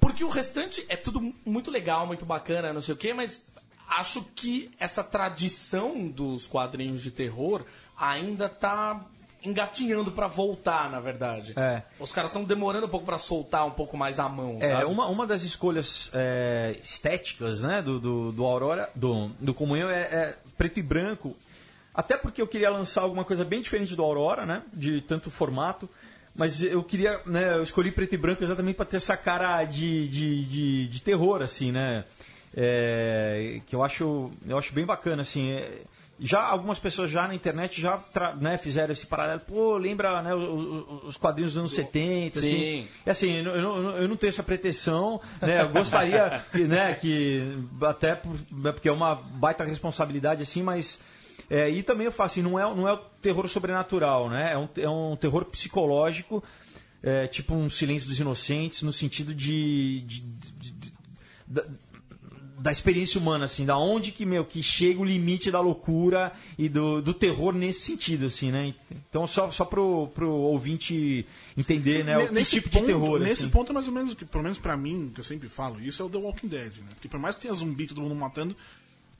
Porque o restante é tudo muito legal, muito bacana, não sei o quê, mas acho que essa tradição dos quadrinhos de terror ainda tá engatinhando pra voltar, na verdade.
É.
Os caras estão demorando um pouco pra soltar um pouco mais a mão,
É,
sabe?
uma, uma das escolhas é, estéticas né, do, do, do Aurora, do, do Comunhão, é, é preto e branco. Até porque eu queria lançar alguma coisa bem diferente do Aurora, né? De tanto formato. Mas eu queria, né? Eu escolhi preto e branco exatamente para ter essa cara de, de, de, de terror, assim, né? É, que eu acho, eu acho bem bacana, assim. é, já algumas pessoas já na internet já né, fizeram esse paralelo. Pô, lembra né, os, os- os quadrinhos dos anos 70, assim.
Sim.
E assim, eu, não- eu eu não tenho essa pretensão, né? Eu gostaria que, né, que até né, porque é uma baita responsabilidade assim, mas é, e também eu faço assim, não é não é o terror sobrenatural, né? É um, é um terror psicológico, é, tipo um Silêncio dos Inocentes, no sentido de, de- de- de- da, da experiência humana, assim, da onde que, meu, que chega o limite da loucura e do, do terror nesse sentido, assim, né? Então, só, só pro, pro ouvinte entender, né, o que
nesse
tipo
ponto,
de terror,
Nesse
assim.
ponto é mais ou menos, que, pelo menos pra mim, que eu sempre falo, isso é o The Walking Dead, né? Porque por mais que tenha zumbi, todo mundo matando,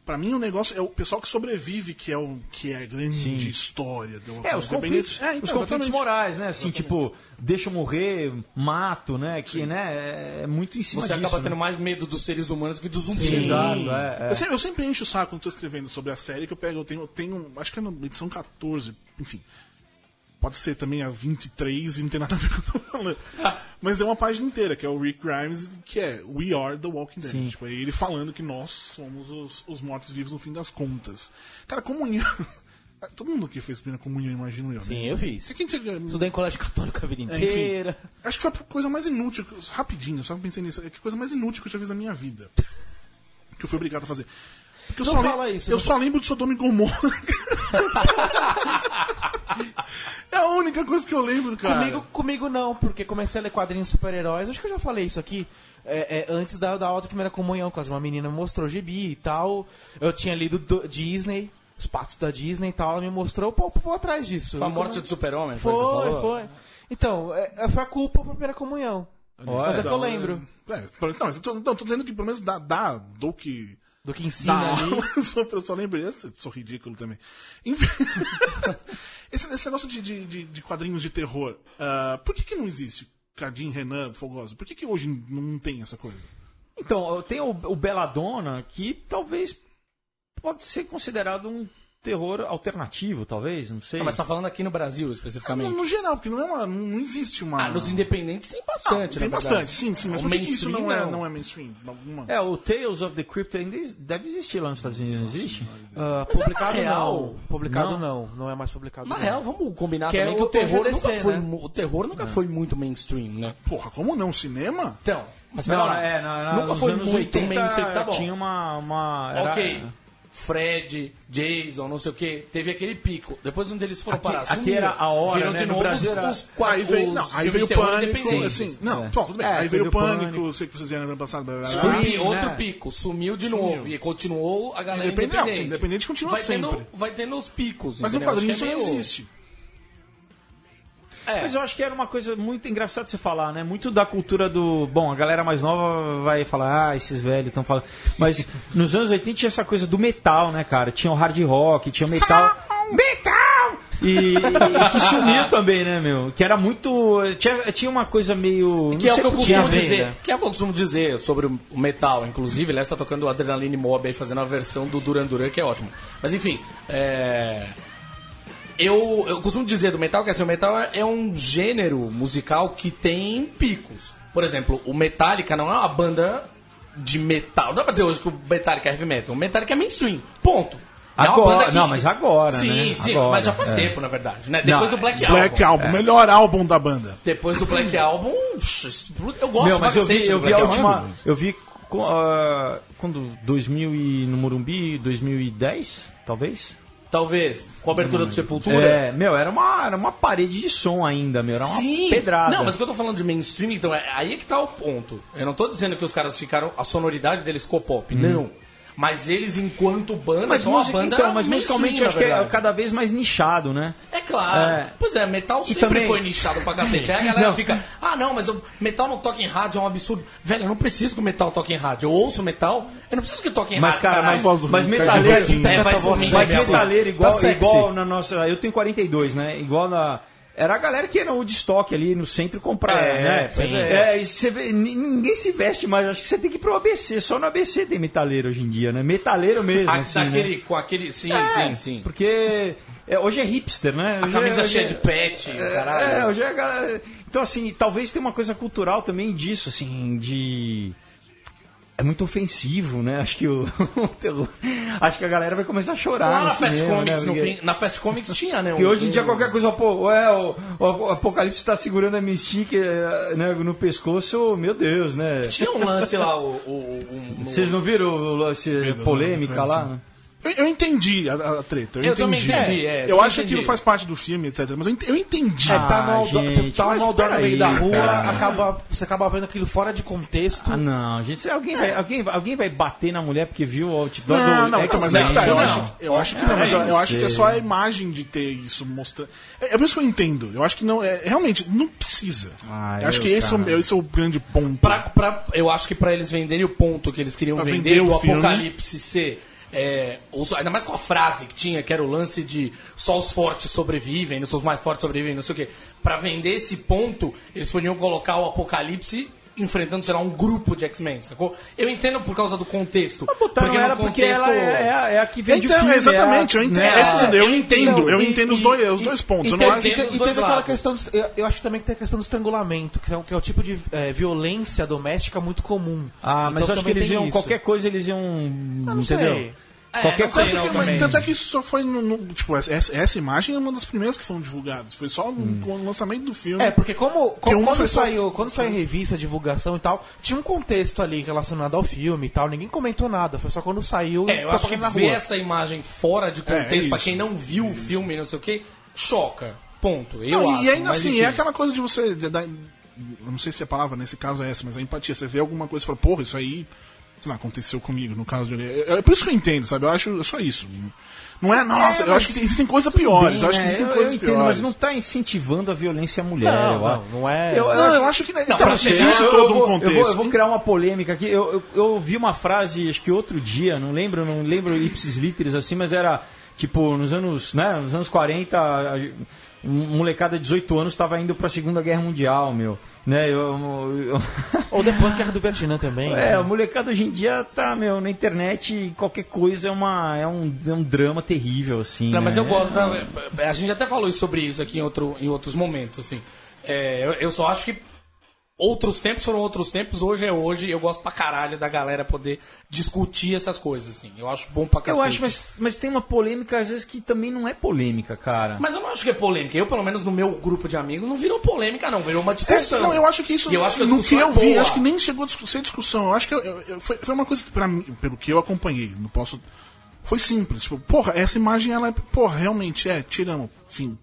Pra mim o negócio é o pessoal que sobrevive que é o que é a grande história do
É, os conflitos,
É, então,
os conflitos
exatamente.
morais, né? Assim, tipo, deixa eu morrer, mato, né? Que, né, é muito em cima
Você
disso.
acaba
né?
tendo mais medo dos seres humanos que dos zumbis.
Exato, é, é.
Eu, sempre, eu sempre encho o saco quando tô escrevendo sobre a série, que eu pego, eu tenho, eu tenho acho que é na edição 14, enfim. Pode ser também a 23 e não tem nada a ver com o que eu tô falando. Mas é uma página inteira, que é o Rick Grimes, que é We Are the Walking Dead.
Sim.
Tipo, é ele falando que nós somos os, os mortos-vivos no fim das contas. Cara, comunhão. Todo mundo aqui fez primeira comunhão, imagino eu. né?
Sim, eu fiz.
É quem
Estudei em colégio católico a vida
É, enfim.
inteira.
Acho que foi a coisa mais inútil, rapidinho, só pensei nisso, é que coisa mais inútil que eu já fiz na minha vida. Que eu fui obrigado a fazer. Porque eu
Não
só,
fala isso,
eu
não
só lembro de Sodoma e Gomorra. é a única coisa que eu lembro, cara.
Comigo, comigo não, porque comecei a ler quadrinhos super-heróis. Acho que eu já falei isso aqui. é, é, antes da, da aula de primeira comunhão, quase uma menina me mostrou gibi e tal. Eu tinha lido do- Disney, os patos da Disney e tal. Ela me mostrou, pô, vou atrás disso.
Foi a morte do super-homem, foi,
Foi, foi. Então, é, foi a culpa pra primeira comunhão. Mas é que eu
Não,
lembro.
É, por- não, mas eu tô, não, tô dizendo que pelo menos dá, dá do que.
Do que ensina
dá
ali.
aula, eu só- lembro isso, sou ridículo também. Enfim. esse, esse negócio de, de, de- de quadrinhos de terror, ah, por que, que não existe? Cardim, Renan, Fogosa, por que, que hoje não tem essa coisa?
Então, tem o, o Belladonna, que talvez pode ser considerado um terror alternativo, talvez, não sei.
Ah, mas tá falando aqui no Brasil,
No,
especificamente.
no geral, porque não, é uma, não existe uma.
Ah, nos independentes tem bastante,
Ah, tem bastante, sim, sim, mas
O
por que, isso
mainstream,
não é,
não.
não é mainstream? Alguma...
É, o Tales of the Crypt ainda deve existir lá nos Estados Unidos, não existe?
É
publicado
real.
não. Publicado
Não?
não. não. é mais publicado.
Na
não.
real, vamos combinar
Que é
também que
o
o terror
GDC,
nunca foi,
né?
mu- o terror nunca foi muito mainstream, né?
Porra, como não? Cinema?
Então, mas
Não,
lá.
é, na, na,
nunca foi muito
80
mainstream, tá bom.
tinha uma... uma era-
Ok. Fred, Jason, não sei o que, teve aquele pico. Depois onde eles foram
Aqui-
parar?
aqui
Sumiu.
era a hora,
Virou
né?
de
No
novo
Brasil
os,
era-
os quatro
Aí veio, não, aí veio
terror
pânico,
independentes.
assim. Não,
É.
bom, tudo bem.
É,
aí veio o
o
pânico,
Pânico.
sei que vocês fizeram ano passado. blá, blá, blá.
Scream,
né?
outro pico, sumiu de novo e continuou a galera
Independente,
independente.
não, independente continua
vai
sempre.
Tendo, vai tendo os picos,
Mas no quadrinho
Acho
isso
é
não existe.
É.
Mas eu acho que era uma coisa muito engraçada de você falar, né? Muito da cultura do. Bom, a galera mais nova vai falar, ah, esses velhos estão falando. Mas nos anos 80 tinha essa coisa do metal, né, cara? Tinha o hard rock, tinha o metal. Metal! E, e que sumiu também, né, meu? Que era muito. Tinha, tinha uma coisa meio.
Que é o que eu costumo dizer. Que é o que eu costumo dizer sobre o metal. Inclusive, ele está tocando o Adrenaline Mob aí, fazendo a versão do Duran Duran, que é ótimo. Mas enfim, é... eu, eu costumo dizer do metal que assim, o metal é é um gênero musical que tem picos. Por exemplo, o Metallica não é uma banda de metal. Não dá pra dizer hoje que o Metallica é heavy metal. O Metallica é mainstream. Ponto. É
Agora-
que-
não, mas agora,
Sim,
né?
sim,
Agora,
mas já faz
é.
tempo, na verdade. Né? Depois
Não,
do Black,
Black
Album.
Album, melhor álbum da banda.
Depois do Black Album, eu gosto
Meu, mas eu vi, eu vi a última. Eu vi ah, quando 2000 e, no Morumbi, 2010, talvez?
Talvez. Com a abertura do Sepultura.
É, meu, era uma, era uma parede de som ainda, meu, era uma
Sim.
pedrada.
Não, mas o que eu tô falando de mainstream, então, é, aí é que tá o ponto. Eu não tô dizendo que os caras ficaram. A sonoridade deles ficou pop. Não. Mas eles, enquanto banda.
Mas,
são uma banda.
então, mas musicalmente eu acho que é cada vez mais nichado, né?
É claro.
É.
Pois é, metal sempre
também-
foi nichado pra cacete. Aí a galera
Não.
fica, ah não, mas o metal não toca em rádio, é um absurdo. Velho, eu não preciso que o metal toque em rádio. Eu ouço metal, eu não preciso que toque em
Mas,
rádio.
cara, mas,
voz do
mas metaleiro.
É,
mas metaleiro igual,
Tá
igual na nossa. Eu tenho 42, né? Igual na. Era a galera que ia no Woodstock ali no centro comprar,
É,
né?
pois é.
e você vê, ni- ninguém se veste mais. Acho que você tem que ir pro ABC. Só no ABC tem metaleiro hoje em dia, né? Metaleiro mesmo.
A-
assim, né?
daquele, Com aquele. Sim,
É,
sim, sim.
Porque é, hoje é hipster, né?
A
Hoje é-
camisa
hoje
cheia
é-
de pet, caralho.
É, hoje é a galera... Então, assim, talvez tenha uma coisa cultural também disso, assim, de. É muito ofensivo, né? Acho que o. o terror- Acho que a galera vai começar a chorar.
Lá na Fast
cinema,
Comics,
né? Porque-
fim, na Fast Comics tinha, né? Um-
hoje em dia qualquer coisa, pô, é, o, o Apocalipse está segurando a Mystique eh, né, no pescoço, meu Deus, né?
Tinha um lance lá, o. o, o-
Vocês não viram o lance polêmica
não,
lá?
sim.
né?
Eu, eu entendi a, a treta. Eu,
Eu
entendi.
também entendi, é,
eu acho que
entendi.
aquilo faz parte do filme, etc. Mas eu ent- eu entendi.
É, tá no outdoor,
gente,
tipo, tá no outdoor no meio da rua,
cara.
acaba, você acaba vendo aquilo fora de contexto.
Ah, não, gente. Alguém, vai, alguém, alguém vai bater na mulher porque viu o outdoor
Não,
do
não, então, mas é que tá. Eu
Não.
acho, eu acho que não, mas eu, eu acho que é só a imagem de ter isso mostrando. É, é por isso que eu entendo. Eu acho que não. É, realmente, não precisa.
Ah,
eu acho que esse é, esse é o grande ponto.
Pra, pra- eu acho que pra eles venderem o ponto que eles queriam
Pra
vender,
vender
do
o filme.
Apocalipse ser é, os- ainda mais com a frase que tinha, que era o lance de só os fortes sobrevivem, só os mais fortes sobrevivem, não sei o quê. Pra vender esse ponto, eles podiam colocar o Apocalipse enfrentando, sei lá, um grupo de X-Men, sacou? Eu entendo por causa do contexto.
Botaram
porque
ela porque
contexto-
ela é, é a- é a que vende
Então,
o filme.
exatamente,
é a-
eu entendo.
né,
É eu dizendo, eu
eu
entendo,
entendo.
eu
E-
entendo os
e-
dois, os dois pontos.
E,
Eu
teve,
não acho
e
entendo
e
dois
teve aquela
lados.
questão. do- eu, eu acho também que tem a questão do estrangulamento, que é, que é o tipo de é, violência doméstica muito comum.
Ah, mas
Então
eu acho que eles iam.
isso.
Qualquer coisa eles iam.
não
entendeu?
sei.
É,
Qualquer coisa.
não,
Porque,
também.
mas tanto é que isso só foi no, no- tipo, essa, essa imagem é uma das primeiras que foram divulgadas. Foi só no, com o lançamento do filme.
É, porque como, como quando,
só-
saiu, quando saiu em revista, divulgação e tal, tinha um contexto ali relacionado ao filme e tal, ninguém comentou nada, foi só quando saiu
É, eu acho que
na
ver
rua.
essa imagem fora de
É,
contexto,
é
pra
isso.
quem não viu o filme, não sei o que, choca. Ponto. Eu
Não,
acho.
e ainda assim,
enfim.
é aquela coisa de você. de- eu não sei se a palavra nesse caso é essa, mas a empatia. Você vê alguma coisa e fala, porra, isso aí. Sei lá, aconteceu comigo, no caso de. É, é por isso que eu entendo, sabe? Eu acho é só isso. Não é, nossa, eu acho que tem- existem coisas piores. eu acho que
Bem,
existem
né, eu,
coisas
eu entendo,
piores.
mas não tá incentivando a violência à mulher.
Não,
eu
não, não é-
Eu, eu
Não,
acho-
eu acho que. Então,
pra
existe
chegar-
eu,
todo um contexto.
vou, eu vou criar uma polêmica aqui. Eu, eu, vi uma frase, acho que outro dia, não lembro, não lembro ipsis literis assim, mas era tipo nos anos, né, nos anos 40, a- um molecada de 18 anos estava indo para a Segunda Guerra Mundial, meu, né? Eu, eu-
Ou depois Guerra do Vietnã também.
é,
né?
a molecada hoje em dia tá, meu, na internet qualquer coisa é uma é um, é um drama terrível assim.
Não,
né?
mas eu gosto. da- a gente até falou sobre isso aqui em, outro, em outros momentos, assim. É, eu, eu só acho que outros tempos foram outros tempos, hoje é hoje. Eu gosto pra caralho da galera poder discutir essas coisas, assim. Eu acho bom pra cacete.
Eu acho, mas, mas tem uma polêmica às vezes que também não é polêmica, cara.
Mas eu não acho que é polêmica. Eu, pelo menos no meu grupo de amigos, não virou polêmica, não. Virou uma
É,
discussão.
não, eu acho que isso.
E eu acho que a
no que
discussão
eu
é
vi,
boa.
acho que nem chegou a discu- ser discussão. Eu acho que eu- eu- foi, foi uma coisa, pra mim, pelo que eu acompanhei, não posso. Foi simples. Tipo, porra, essa imagem, ela é. Porra, realmente é, tiramos, fim.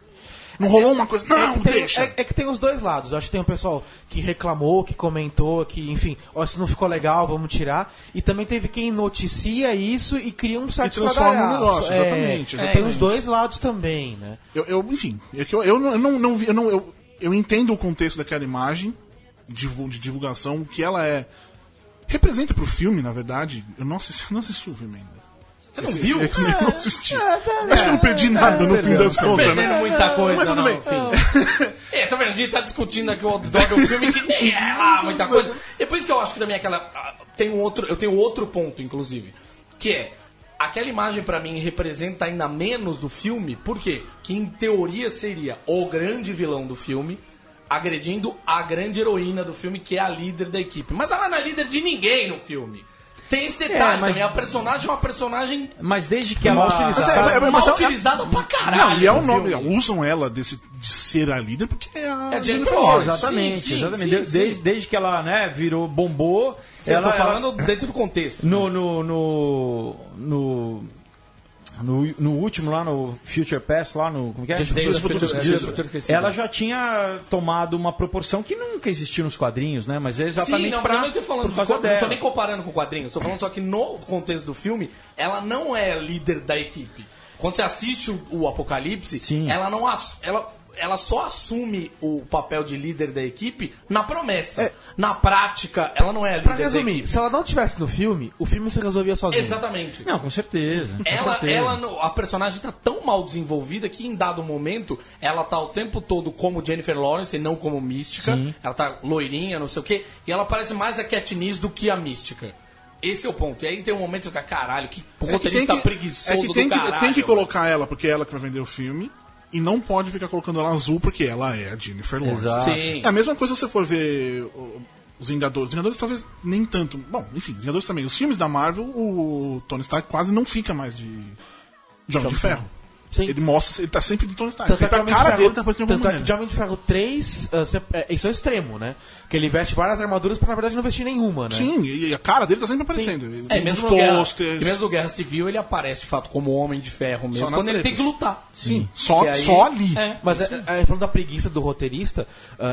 Não rolou uma coisa. Não,
é, tem,
deixa.
é- é que tem os dois lados. Eu acho que tem o pessoal que reclamou, que comentou, que, enfim, ó, se não ficou legal, vamos tirar. E também teve quem noticia isso e cria um certo
transforma no negócio,
É,
exatamente,
é,
exatamente.
Tem os dois lados também, né?
Eu, eu, enfim, é eu, eu não, eu não, não vi. Eu, não, eu, eu entendo o contexto daquela imagem de divulgação, o que ela é. Representa pro filme, na verdade. Eu não assisti, eu não assisti o filme ainda.
Você não
Esse-
viu?
X-Men eu não assisti. Acho que eu não perdi nada no fim das
Tá
contas,
perdendo
né?
muita coisa,
Mas tudo
não,
bem.
enfim. É, tá vendo? A gente tá discutindo aqui o outdoor do filme que nem é lá muita coisa. E por isso que eu acho que também aquela. ah, Tem um outro, eu tenho outro ponto, inclusive. Que é. Aquela imagem pra mim representa ainda menos do filme, por quê? Que em teoria seria o grande vilão do filme agredindo a grande heroína do filme, que é a líder da equipe. Mas ela não é líder de ninguém no filme. Tem esse detalhe
É, mas-
também. A personagem é uma personagem
Mas desde que
Mal
ela.
utilizada.
Mas é- é-
mal
mas é-
utilizada pra caralho.
Não, e é o
no
nome.
filme.
Usam ela desse, de ser a líder porque é a.
É a Jennifer Lawrence.
Exatamente,
Sim, sim,
exatamente.
sim, sim.
Desde, desde que ela né, virou, bombou.
Eu
ela,
tô falando dentro do contexto.
No, no, no, no, no, no último lá no Future Past, lá no. Como que é? Ela já tinha tomado uma proporção que nunca existiu nos quadrinhos, né? Mas é exatamente
Sim, não,
pra,
mas eu não tô falando
por
de
causa
co-
dela.
Não tô nem comparando com o quadrinho. Estou falando só que no contexto do filme, ela não é líder da equipe. Quando você assiste o, o Apocalipse,
Sim.
ela não ela ela só assume o papel de líder da equipe na promessa. Na prática, ela não é a
Pra
líder da
resumir, se ela não tivesse no filme, o filme se resolvia sozinho.
Exatamente.
Não, com certeza. com
Ela,
certeza.
ela, a personagem tá tão mal desenvolvida que em dado momento ela tá o tempo todo como Jennifer Lawrence e não como Mística.
Sim.
Ela tá loirinha, não sei o quê. E ela parece mais a Katniss do que a Mística. Esse é o ponto. E aí tem um momento que você fica, caralho, que
É que
roteirista
tem que-
preguiçoso
é que tem
do
que,
caralho.
tem que colocar ela porque é ela que vai vender o filme. E não pode ficar colocando ela azul porque ela é a Jennifer Lawrence. É a mesma coisa se você for ver os Vingadores. Os Vingadores talvez nem tanto. Bom, enfim, os Vingadores também. Os filmes da Marvel, o Tony Stark quase não fica mais de Jovem de Ferro.
Sim.
Ele mostra, ele tá sempre de Tony Stark.
Tanto é que
Sempre a
Homem de
cara
Ferro-
dele tá parecendo
tanto é que Homem de Ferro 3, ah, cê- é, isso é o extremo, né? Que ele veste várias armaduras pra na verdade não vestir nenhuma, né?
Sim, e a cara dele tá sempre aparecendo.
É, mesmo no, Guerra, mesmo no Guerra Civil ele aparece de fato como homem de ferro mesmo,
nas
quando ele tem que
tretas.
lutar.
Sim, só,
Que aí-
só ali.
É.
Mas é, é, falando da preguiça do roteirista,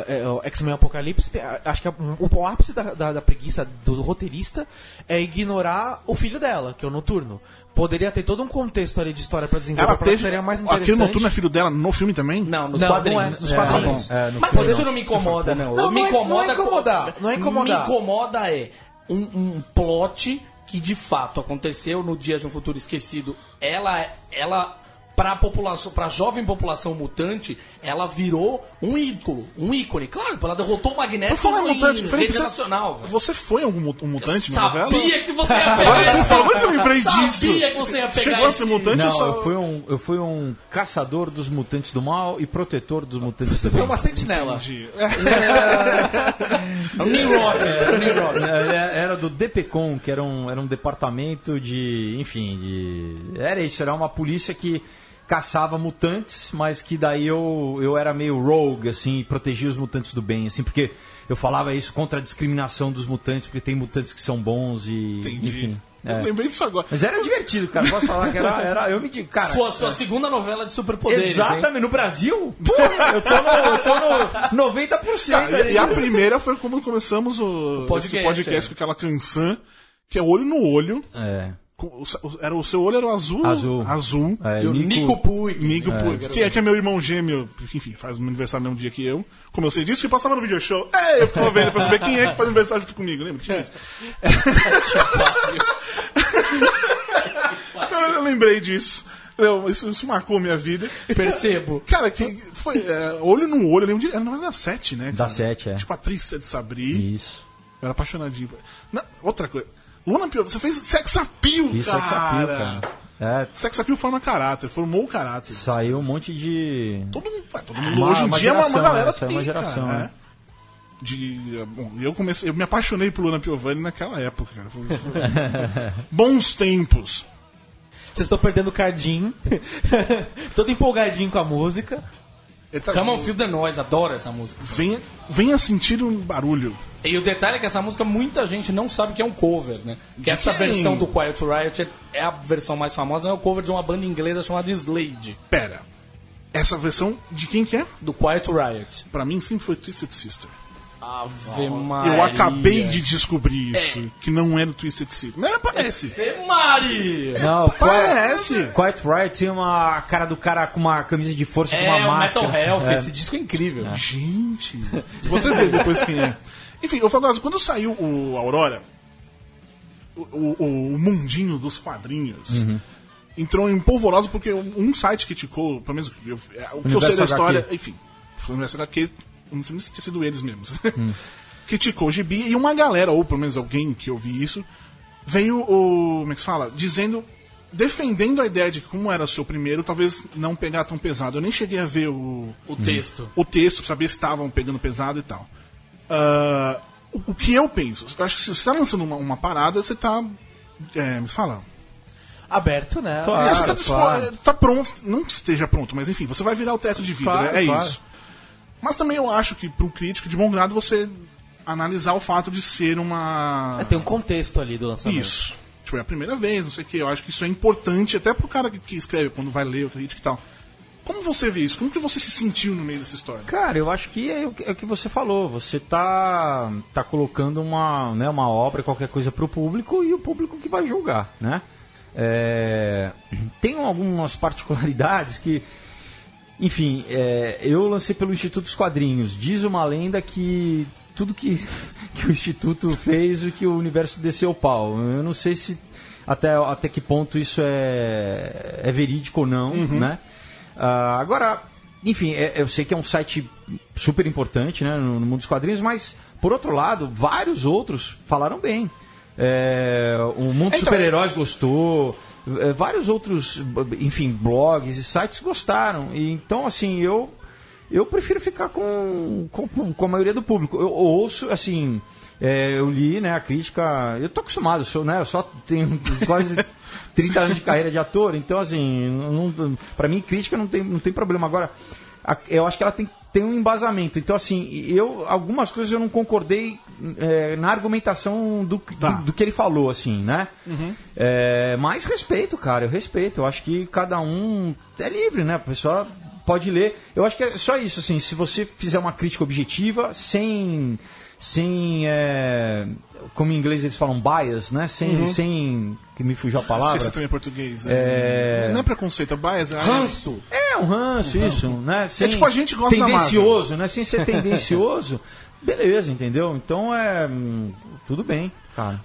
é, o X-Men Apocalipse, tem- ah, acho que a- o, o ápice da, da- da preguiça do roteirista é ignorar o filho dela, que é o Noturno. Poderia ter todo um contexto ali de história pra desenvolver,
Ela
pra
teve.
seria mais interessante.
Aquele noturno é filho dela no filme também?
Não, nos
Não, não
quadrinhos.
é, nos
É,
quadrinhos.
É, no
Mas
quadrinho.
isso não me incomoda, não.
Não,
me
não é-
incomoda
não é incomodar,
co-
não é incomodar.
Me incomoda é um, um plot que de fato aconteceu no Dia de um Futuro Esquecido, ela, ela para a população, para a jovem população mutante, ela virou um ídolo, um ícone. Claro, ela derrotou o Magneto
Por falar em
em
mutante, Felipe,
rede
você,
nacional.
você foi algum mu- um mutante na novela?
Sabia que você ia pegar.
Agora você falou, é que eu lembrei disso?
Sabia que você ia pegar.
Chegou a
esse-
ser mutante ou
Não,
só...
eu fui, um, eu fui um caçador dos mutantes do mal e protetor dos mutantes do
Foi
bem.
uma sentinela.
Entendi. É.
É o Nimrod, é o Nimrod.
É, Era do DPCOM, que era um, era um departamento de. Enfim, de. Era isso, era uma polícia que caçava mutantes, mas que daí eu, eu era meio rogue, assim, e protegia os mutantes do bem, assim, porque eu falava isso contra a discriminação dos mutantes, porque tem mutantes que são bons e.
Entendi.
Enfim.
Eu
é.
lembrei disso agora.
Mas era divertido, cara. Posso falar que era. era eu me digo, cara.
Sua, sua segunda novela de superpoderes, hein?
Exatamente, no Brasil? Porra, eu tô no, eu tô no 90%.
Cara,
aí.
e, a primeira foi como começamos o,
podcast,
esse podcast
é.
com aquela canção, que é olho no olho.
É.
Era o seu olho era o azul?
Azul.
Azul.
É,
E o Nico Puig.
Nico Puig, que é, que é meu irmão gêmeo, que, enfim, faz aniversário no mesmo dia que eu. Como eu sei disso, que passava no video show. É, eu ficava vendo pra saber quem é que faz aniversário junto comigo, lembra? Tinha isso. Então, eu lembrei disso. Eu- isso, isso marcou minha vida.
Percebo.
Cara, que foi é, olho no olho, eu lembro de. Era na verdade da 7, né?
Da
cara?
7, é.
Tipo, Patrícia de Sabri.
Isso.
Eu era apaixonadinho. Não, outra coisa. Luna Piovani, você fez sex appeal,
Isso
cara.
é desafio, cara. É,
Sex appeal forma caráter, formou o caráter.
saiu um monte de.
Todo mundo, ué, todo mundo
Uma-
hoje em
uma
dia é uma, uma
geração,
galera
né? É uma
tem,
geração,
cara,
né?
é. De, bom, eu comecei, eu me apaixonei por Luna Piovani naquela época, cara. Foi- foi- Bons tempos.
Vocês estão perdendo o Cardim. Todo empolgadinho com a música.
Tá-
Come on, Feel the Noise, adoro essa música.
venha, venha sentir um barulho.
E o detalhe é que essa música muita gente não sabe que é um cover, né? Que
De
essa
quem?
versão do Quiet Riot é- é a versão mais famosa, é o cover de uma banda inglesa chamada Slade,
Pera, essa versão de quem que é?
do Quiet Riot.
Pra mim sempre foi Twisted Sister.
Ave Maria.
Eu acabei de descobrir isso, que não é do Twisted Sister. Mas parece.
Ave Maria!
Não,
Parece.
Quiet Riot tem uma cara do cara com uma camisa de força com
É,
uma
o
máscara.
Metal Health,
É.
esse disco é incrível.
Gente. Vou até ver depois quem é. Enfim, eu falo, assim, quando saiu o Aurora, o, o- o mundinho dos quadrinhos entrou em polvorosa porque um site criticou, pelo menos eu- é, o que eu sei da história,
HQ.
enfim, Universo HQ, não sei se tinha sido eles mesmos. criticou o gibi e uma galera, ou pelo menos alguém que ouvi isso, veio o. Como é que se fala? Dizendo. Defendendo a ideia de que, como era o seu primeiro, talvez não pegar tão pesado. Eu nem cheguei a ver o,
O texto.
o texto, pra saber se estavam pegando pesado e tal. Ah, o, o que eu penso? Eu acho que se você está lançando uma, uma parada, você está. É, me fala.
Aberto, né?
Claro.
É, você tá,
claro.
tá pronto, não que esteja pronto, mas enfim, você vai virar o teto de vidro,
Claro,
é, é
claro.
isso. Mas também eu acho que, para um crítico de bom grado, você analisar o fato de ser uma.
Tem um contexto ali do lançamento.
Isso. Tipo, é a primeira vez, não sei o que. Eu acho que isso é importante até pro cara que, que escreve, quando vai ler o crítico e tal. Como você vê isso? Como que você se sentiu no meio dessa história?
Cara, eu acho que é o que, é o que você falou. Você tá, tá colocando uma, né, uma obra, qualquer coisa pro público e o público que vai julgar, né? É, tem algumas particularidades que, enfim, é, eu lancei pelo Instituto dos Quadrinhos. Diz uma lenda que tudo que, que o Instituto fez, o que o universo desceu o pau. Eu não sei se até, até que ponto isso é, é verídico ou não, né? Ah, agora, enfim, é- eu sei que é um site super importante né, no, no mundo dos quadrinhos, mas, por outro lado, vários outros falaram bem. É, o Mundo dos
Então,
Super-Heróis gostou, vários outros, enfim, blogs e sites gostaram. E, então, assim, eu, eu prefiro ficar com, com, com a maioria do público. Eu ouço, assim, é, eu li né, a crítica, eu tô acostumado, eu sou, né, eu só tenho quase 30 anos de carreira de ator, então, assim, pra mim, crítica não tem, não tem problema. Agora, a- eu acho que ela tem, tem um embasamento. Então, assim, eu algumas coisas eu não concordei é, na argumentação do,
Tá.
do, do que ele falou, assim, né? É, mas respeito, cara, eu respeito. Eu acho que cada um é livre, né? A pessoa pode ler. Eu acho que é só isso, assim, se você fizer uma crítica objetiva, sem. sem é, como em inglês eles falam bias, né? Sem. sem que me fugiu a palavra.
Esqueci também em português.
É-
Não é preconceito, é bias. É...
Ranço.
É um ranço, isso, né? Sem-
tipo a gente gosta da
Tendencioso, né? Sem ser tendencioso, beleza, entendeu? Então é. hum, Tudo bem, cara.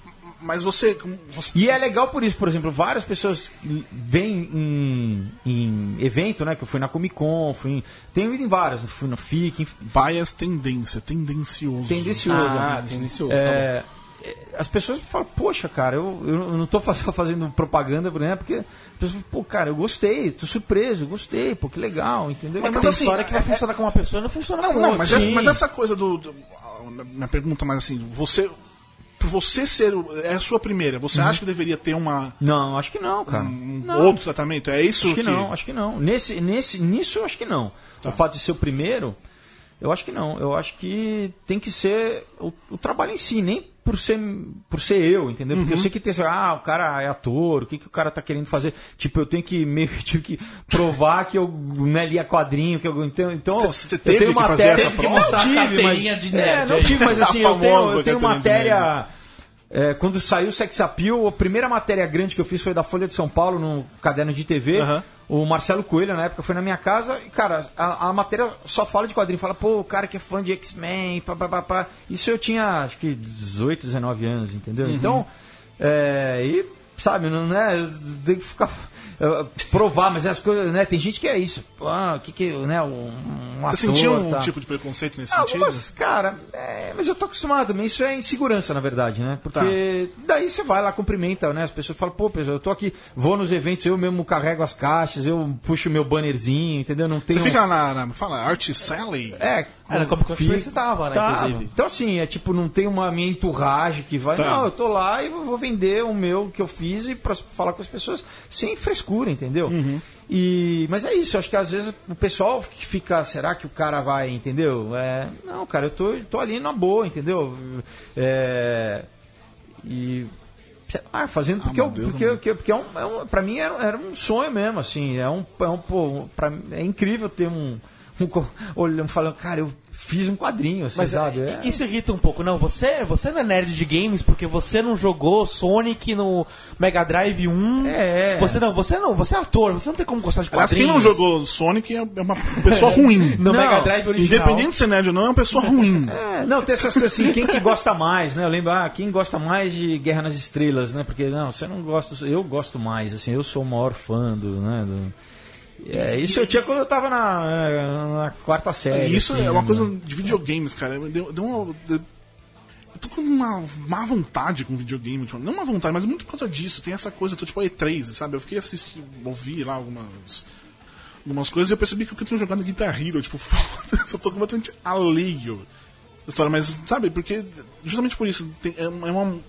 Mas você. você
E é legal por isso, por exemplo, várias pessoas vêm em, em evento, né? Que eu fui na Comic Con, fui em, tenho ido em várias, fui na FIC, enfim,
bias tendência, tendencioso.
tendencioso.
Ah,
né?
tendencioso, tá
É, é, as pessoas falam, poxa, cara, eu, eu não só fazendo propaganda, né? Porque as pessoas falam, pô, cara, eu gostei, tô surpreso, gostei, pô, que legal, entendeu?
Mas,
Tem
mas assim,
história que vai funcionar com uma pessoa e não funciona
Não,
com
não,
outra.
mas, essa,
Sim.
mas essa coisa do. do minha pergunta, mas assim, você. Por você ser. É a sua primeira, você
Uhum.
acha que deveria ter uma,
Não, acho que não, cara.
um
Não.
outro tratamento? É isso
Acho que não, acho que não. Nesse, nesse, nisso eu acho que não.
Tá.
O fato de ser o primeiro, eu acho que não. Eu acho que tem que ser o, o trabalho em si, nem por ser, por ser eu, entendeu? Porque eu
Uhum.
sei que tem essa, ah, o cara é ator, o que, que o cara tá querendo fazer? Tipo, eu tenho que meio que tive que provar que eu né, lia quadrinho, que eu então, então
Você- você
eu
teve
tenho
fazer
matéria, teve que mostrar
Tive,
carteirinha
mas-
de
é,
nerd. não
aí.
tive, mas
A
assim, eu tenho, eu tenho matéria é, quando saiu o Sex Appeal, a primeira matéria grande que eu fiz foi da Folha de São Paulo, no caderno de TV.
Aham.
O Marcelo Coelho, na época, foi na minha casa e, cara, a, a matéria só fala de quadrinho. Fala, pô, o cara que é fã de X-Men, pá, pá, pá, pá. Isso eu tinha, acho que 18, 19 anos, entendeu?
Uhum.
Então, é, e, sabe, não é. Tem que ficar. É, provar, mas as coisas, né? Tem gente que é isso. Ah, que que, né? Um, um
Você
ator,
sentiu um
tá.
tipo de preconceito nesse
Algumas,
sentido?
cara, é, mas eu tô acostumado também. Isso é insegurança, na verdade, né? Porque daí você vai lá, cumprimenta, né? As pessoas falam, pô, pessoal, eu tô aqui, vou nos eventos, eu mesmo carrego as caixas, eu puxo meu bannerzinho, entendeu? Não tem.
Você fica na, na. Fala, Art Sally?
É,
Era como que eu estava, né,
Tá.
inclusive.
Então, assim, é tipo, não tem uma minha enturragem que vai.
Tá.
Não, eu tô lá e vou vender o meu que eu fiz e pra falar com as pessoas sem frescura, entendeu?
Uhum.
E, mas é isso, acho que às vezes o pessoal que fica, será que o cara vai, entendeu? É, não, cara, eu tô, tô ali na boa, entendeu? É, e lá, fazendo porque,
Ah,
eu,
Deus,
porque,
mano.
porque, porque é um, é um, pra mim era, era um sonho mesmo, assim, é um, é um pô, pra, é incrível ter um, um olhando, falando, cara, eu fiz um quadrinho, assim,
Mas
sabe?
é,
É.
isso irrita um pouco. Não, você, você não é nerd de games porque você não jogou Sonic no Mega Drive 1.
É.
Você não, você não, você é ator, você não tem como gostar de quadrinhos.
quem não jogou Sonic é é uma pessoa ruim.
no
Não,
Mega Drive original.
Independente de ser nerd ou não, é uma pessoa ruim.
É, não, tem essas coisas assim, quem que gosta mais, né? Eu lembro, ah, quem gosta mais de Guerra nas Estrelas, né? Porque, não, você não gosta, eu gosto mais, assim, eu sou o maior fã do, né? do- É, isso eu tinha quando eu tava na, na quarta série.
Isso
assim,
é uma
né?
coisa de videogames, cara. Deu, deu uma. deu- eu tô com uma má vontade com videogame. Tipo, não uma vontade, mas muito por causa disso. Tem essa coisa, eu tô tipo a E3, sabe? Eu fiquei assistindo, ouvi lá algumas. Algumas coisas e eu percebi que eu tenho jogado Guitar Hero, tipo, foda-se, eu tô completamente alheio da história, mas sabe, porque justamente por isso, tem, é, uma- é uma.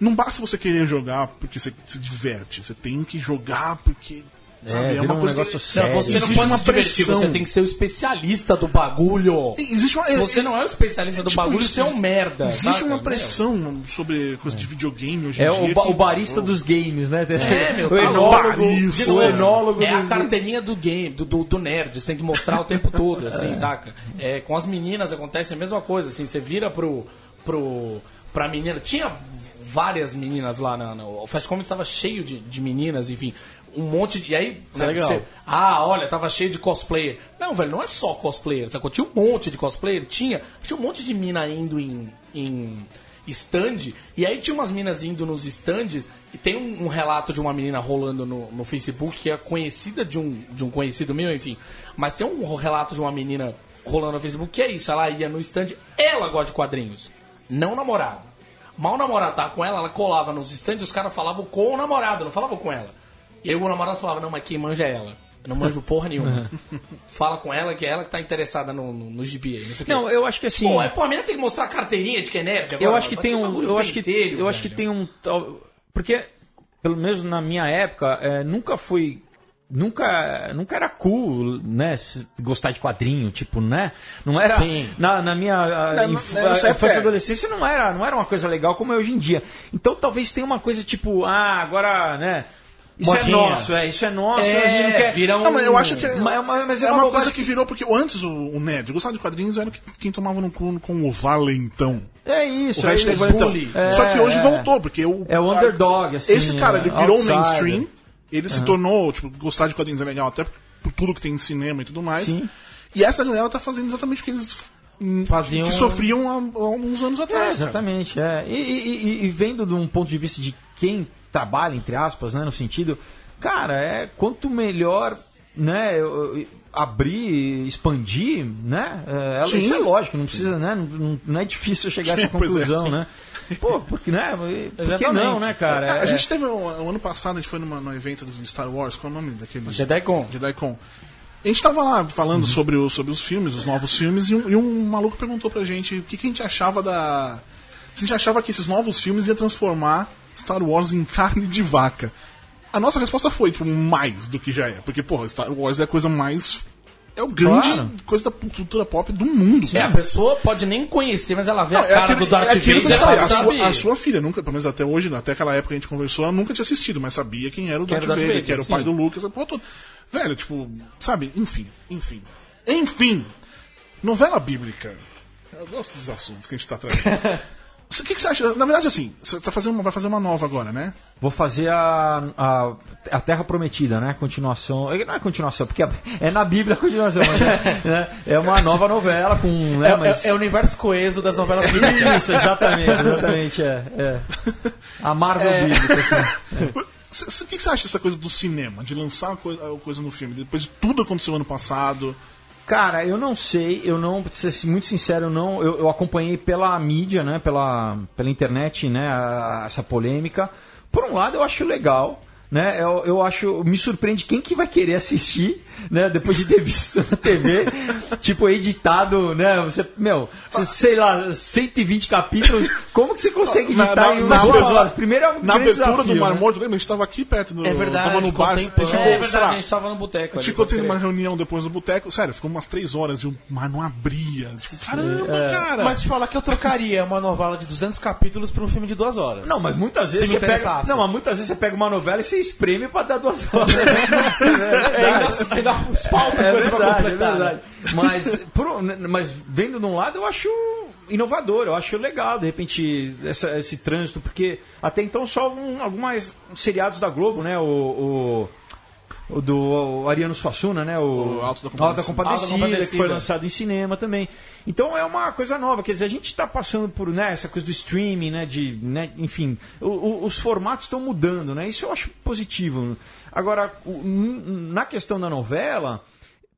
Não basta você querer jogar porque você se diverte, você tem que jogar porque. Sabe,
vira um negócio
Não,
sério.
você não
Existe
pode
uma
se divertir,
pressão.
você tem que ser o especialista do bagulho.
Existe uma,
Se você não é o especialista do
tipo,
bagulho,
isso-
você é um merda.
Existe uma pressão sobre coisa de videogame hoje
É
em
o,
dia.
ba-
que-
o barista dos games, né?
É, meu,
o
tá
enólogo,
barista.
o enólogo
É a carteirinha do game, do, do, do nerd, você tem que mostrar o tempo todo, assim, saca? É, com as meninas acontece a mesma coisa, assim, você vira pro, pro, pra menina. Tinha várias meninas lá na. o Fast Comics estava cheio de, de meninas, enfim. Um monte de. E aí,
Isso é legal.
você- ah, olha, tava cheio de cosplayer. Não, velho, não é só cosplayer, sacou? Tinha um monte de cosplayer, tinha. Tinha um monte de mina indo em. em stand, e aí tinha umas minas indo nos stands, e tem um, um relato de uma menina rolando no, no Facebook, que é conhecida de um, de um conhecido meu, enfim. Mas tem um relato de uma menina rolando no Facebook, que é isso, ela ia no stand, ela gosta de quadrinhos, não o namorado. Mal o namorado tava com ela, ela colava nos stands, os caras falavam com o namorado, não falavam com ela. E aí o namorado falava, não, mas quem manja é ela. Eu não manjo porra nenhuma. Fala com ela que é ela que tá interessada no, no, no gibi aí, não sei o quê.
Não, eu acho que assim.
Pô, é, pô, a menina tem que mostrar a carteirinha de que é nerd agora.
eu acho que tem
ter
um, eu acho que,
pentelho,
eu acho que tem um, porque pelo menos na minha época é, nunca foi nunca nunca era cool, né, gostar de quadrinho, tipo, né? Não era
Sim.
na, na minha
Não,
inf-
não, isso é
infância e adolescência não era não era uma coisa legal como é hoje em dia. Então talvez tenha uma coisa tipo, ah, agora, né? Isso
Modinha.
é nosso, é, isso é nosso, a gente não
É,
quer
vira um...
Não, mas eu acho que é,
Mas- é
é
uma
uma,
bobagem
coisa que virou, porque antes o, o nerd gostava de quadrinhos era que- quem tomava no cu com o valentão.
É isso,
O
é isso.
bully.
Só que hoje
É,
voltou, porque o,
É o underdog, assim,
Esse cara, ele
é,
virou
outsider.
mainstream, ele se tornou, tipo, gostar de quadrinhos é legal, até por tudo que tem em cinema e tudo mais.
Sim.
E essa galera tá fazendo exatamente o que eles
Faziam-
que sofriam há, há uns anos
É,
atrás. cara.
exatamente. É. E, e- e- e vendo de um ponto de vista de quem trabalha, entre aspas, né, no sentido, cara, é quanto melhor, né, eu- eu- abrir, expandir, né, é,
Sim.
isso é lógico, não precisa, né, não, não- é difícil chegar a essa
é,
conclusão,
sim.
né. Pô, porque, né, por que
Exatamente.
não, né, cara?
É,
É-
a gente teve um, um ano passado, a gente foi numa, num evento de Star Wars, qual é o nome daquele?
JediCon.
JediCon. A gente tava lá falando
Uhum.
sobre, o- sobre os filmes, os novos filmes, e um, e um maluco perguntou pra gente o que, que a gente achava da. Se a gente achava que esses novos filmes iam transformar Star Wars em carne de vaca. A nossa resposta foi, tipo, mais do que já é. Porque, porra, Star Wars é a coisa mais. É o grande
Claro.
coisa da cultura pop do mundo.
É, a pessoa pode nem conhecer, mas ela vê a
Não, é
cara
aquele-
do Darth
é
Vader
a, sua, a sua filha, nunca, pelo menos até hoje, até aquela época que a gente conversou, ela nunca tinha assistido, mas sabia quem era o Darth,
era o Darth
Vader,
Vader,
que era o
sim.
pai do Lucas, essa porra toda. Velho, tipo, sabe, enfim, enfim. Enfim! Novela bíblica. Eu gosto dos assuntos que a gente tá trazendo. O que, que você acha? Na verdade, assim, você tá fazendo, uma- vai fazer uma nova agora, né?
Vou fazer a, a, a Terra Prometida, né? Continuação. Não é continuação, porque é na Bíblia a continuação, mas é, né? é uma nova novela com. Né,
É,
mas...
é- é o universo coeso das novelas bíblicas.
Isso, exatamente, exatamente. É, é. A Marvel
É.
bíblica, assim.
C- O que, que você acha dessa coisa do cinema, de lançar a coi- a coisa no filme, depois de tudo aconteceu ano passado?
Cara, eu não sei, eu não, pra ser muito sincero, eu não, eu, eu acompanhei pela mídia, né, pela, pela internet, né, a- essa polêmica. Por um lado, eu acho legal, né, eu, eu acho, me surpreende quem que vai querer assistir, né, depois de ter visto na TV, tipo, editado, né, você, meu, você, sei lá, 120 capítulos, como que você consegue editar
na-
em
na
umas duas horas? Primeiro é um
Na
grande
abertura
desafio,
do Mar
né?
Morto, lembra? A gente tava aqui perto do.
É verdade,
Tava no bar. tipo,
É verdade, a gente tava no boteco. Pode
teve uma reunião depois no boteco. Sério, ficou umas três horas e o mar não abria. Tipo, caramba,
É.
cara.
Mas te falar que eu trocaria uma novela de 200 capítulos por um filme de duas horas.
Não, mas muitas vezes
Se
você pega. Não, mas muitas vezes você pega uma novela e você espreme pra dar duas horas.
É, ainda, ainda falta
É
coisa pra
verdade, é
né?
verdade. Mas, por mas vendo de um lado, eu acho inovador, eu acho legal, de repente, essa- esse trânsito, porque até então só um, algumas seriados da Globo, né? O, o, o do o Ariano Suassuna, né? O,
O Alto da
Alto
Compadecida.
Compadecida,
Alto da Compadecida.
que foi lançado em cinema também. Então é uma coisa nova, quer dizer, a gente está passando por né, essa coisa do streaming, né? De, né enfim, o- o- os formatos estão mudando, né? Isso eu acho positivo. Agora, na questão da novela,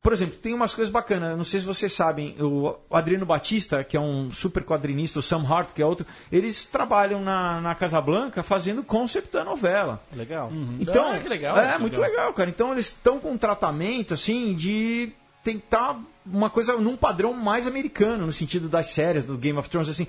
por exemplo, tem umas coisas bacanas. Não sei se vocês sabem, o Adriano Batista, que é um super quadrinista, o Sam Hart, que é outro, eles trabalham na, na Casa Blanca fazendo o concept da novela.
Legal.
Então,
Ah, que legal.
É,
Que
muito legal. cara. Então eles estão com um tratamento, assim, de tentar uma coisa num padrão mais americano, no sentido das séries, do Game of Thrones, assim.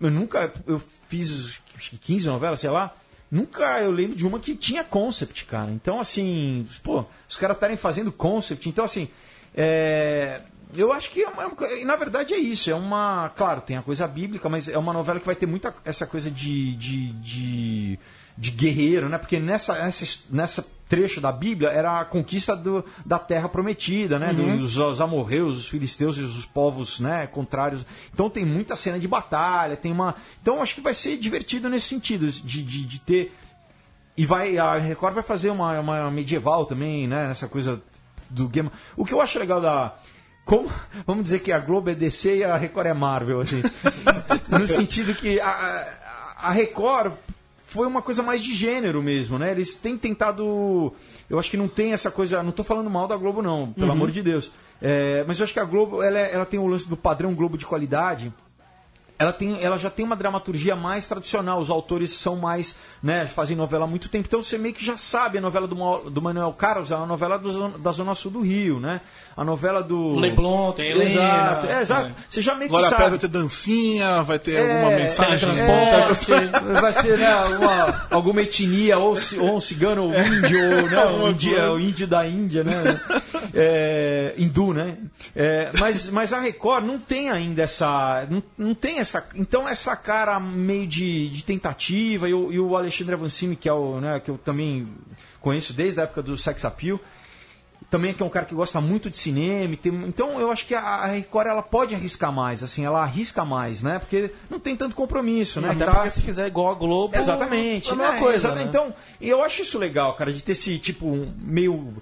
Eu nunca, eu fiz acho que 15 novelas, sei lá, nunca eu lembro de uma que tinha concept, cara. Então, assim, pô, os caras estarem fazendo concept, então, assim, é, eu acho que é uma, é na verdade é isso, é uma, claro, tem a coisa bíblica, mas é uma novela que vai ter muita essa coisa de, de, de, de guerreiro, né? Porque nessa, nessa, nessa trecho da Bíblia era a conquista do, da terra prometida, né? Dos os amorreus, os filisteus e os povos, né, contrários. Então tem muita cena de batalha, tem uma, então acho que vai ser divertido nesse sentido de, de, de ter e vai a Record vai fazer uma, uma medieval também, né? Nessa coisa do game. O que eu acho legal da. Como, vamos dizer que a Globo é DC e a Record é Marvel, assim. no sentido que a- a Record foi uma coisa mais de gênero mesmo, né? Eles têm tentado. Eu acho que não tem essa coisa. Não estou falando mal da Globo, não, pelo amor de Deus. É, mas eu acho que a Globo ela, é- ela tem o lance do padrão Globo de qualidade ela, tem, ela já tem uma dramaturgia mais tradicional. Os autores são mais, né, fazem novela há muito tempo. Então você meio que já sabe a novela do, do Manuel Carlos, é uma novela do da Zona Sul do Rio, né? A novela do.
Leblon, tem Helena.
Exato, é, exato. Você já meio que
Glória Pérez
sabe.
vai ter dancinha, vai ter
É,
alguma mensagem.
teletransporte, vai ser né, uma, alguma etnia, ou, ou um cigano, ou índio, ou né, um dia, o índio da Índia, né? É, hindu, né? É, mas, mas a Record não tem ainda essa. Não, não tem essa. Então, essa cara meio de, de tentativa, e o, e o Alexandre Avancini, que é o, né, que eu também conheço desde a época do Sex Appeal também que é um cara que gosta muito de cinema. tem- então eu acho que a Record ela pode arriscar mais, assim, ela arrisca mais, né? Porque não tem tanto compromisso, né?
Até
Tá-
porque se fizer igual a Globo,
Exatamente.
é a mesma
né?
coisa. Né?
Então, eu acho isso legal, cara, de ter esse tipo meio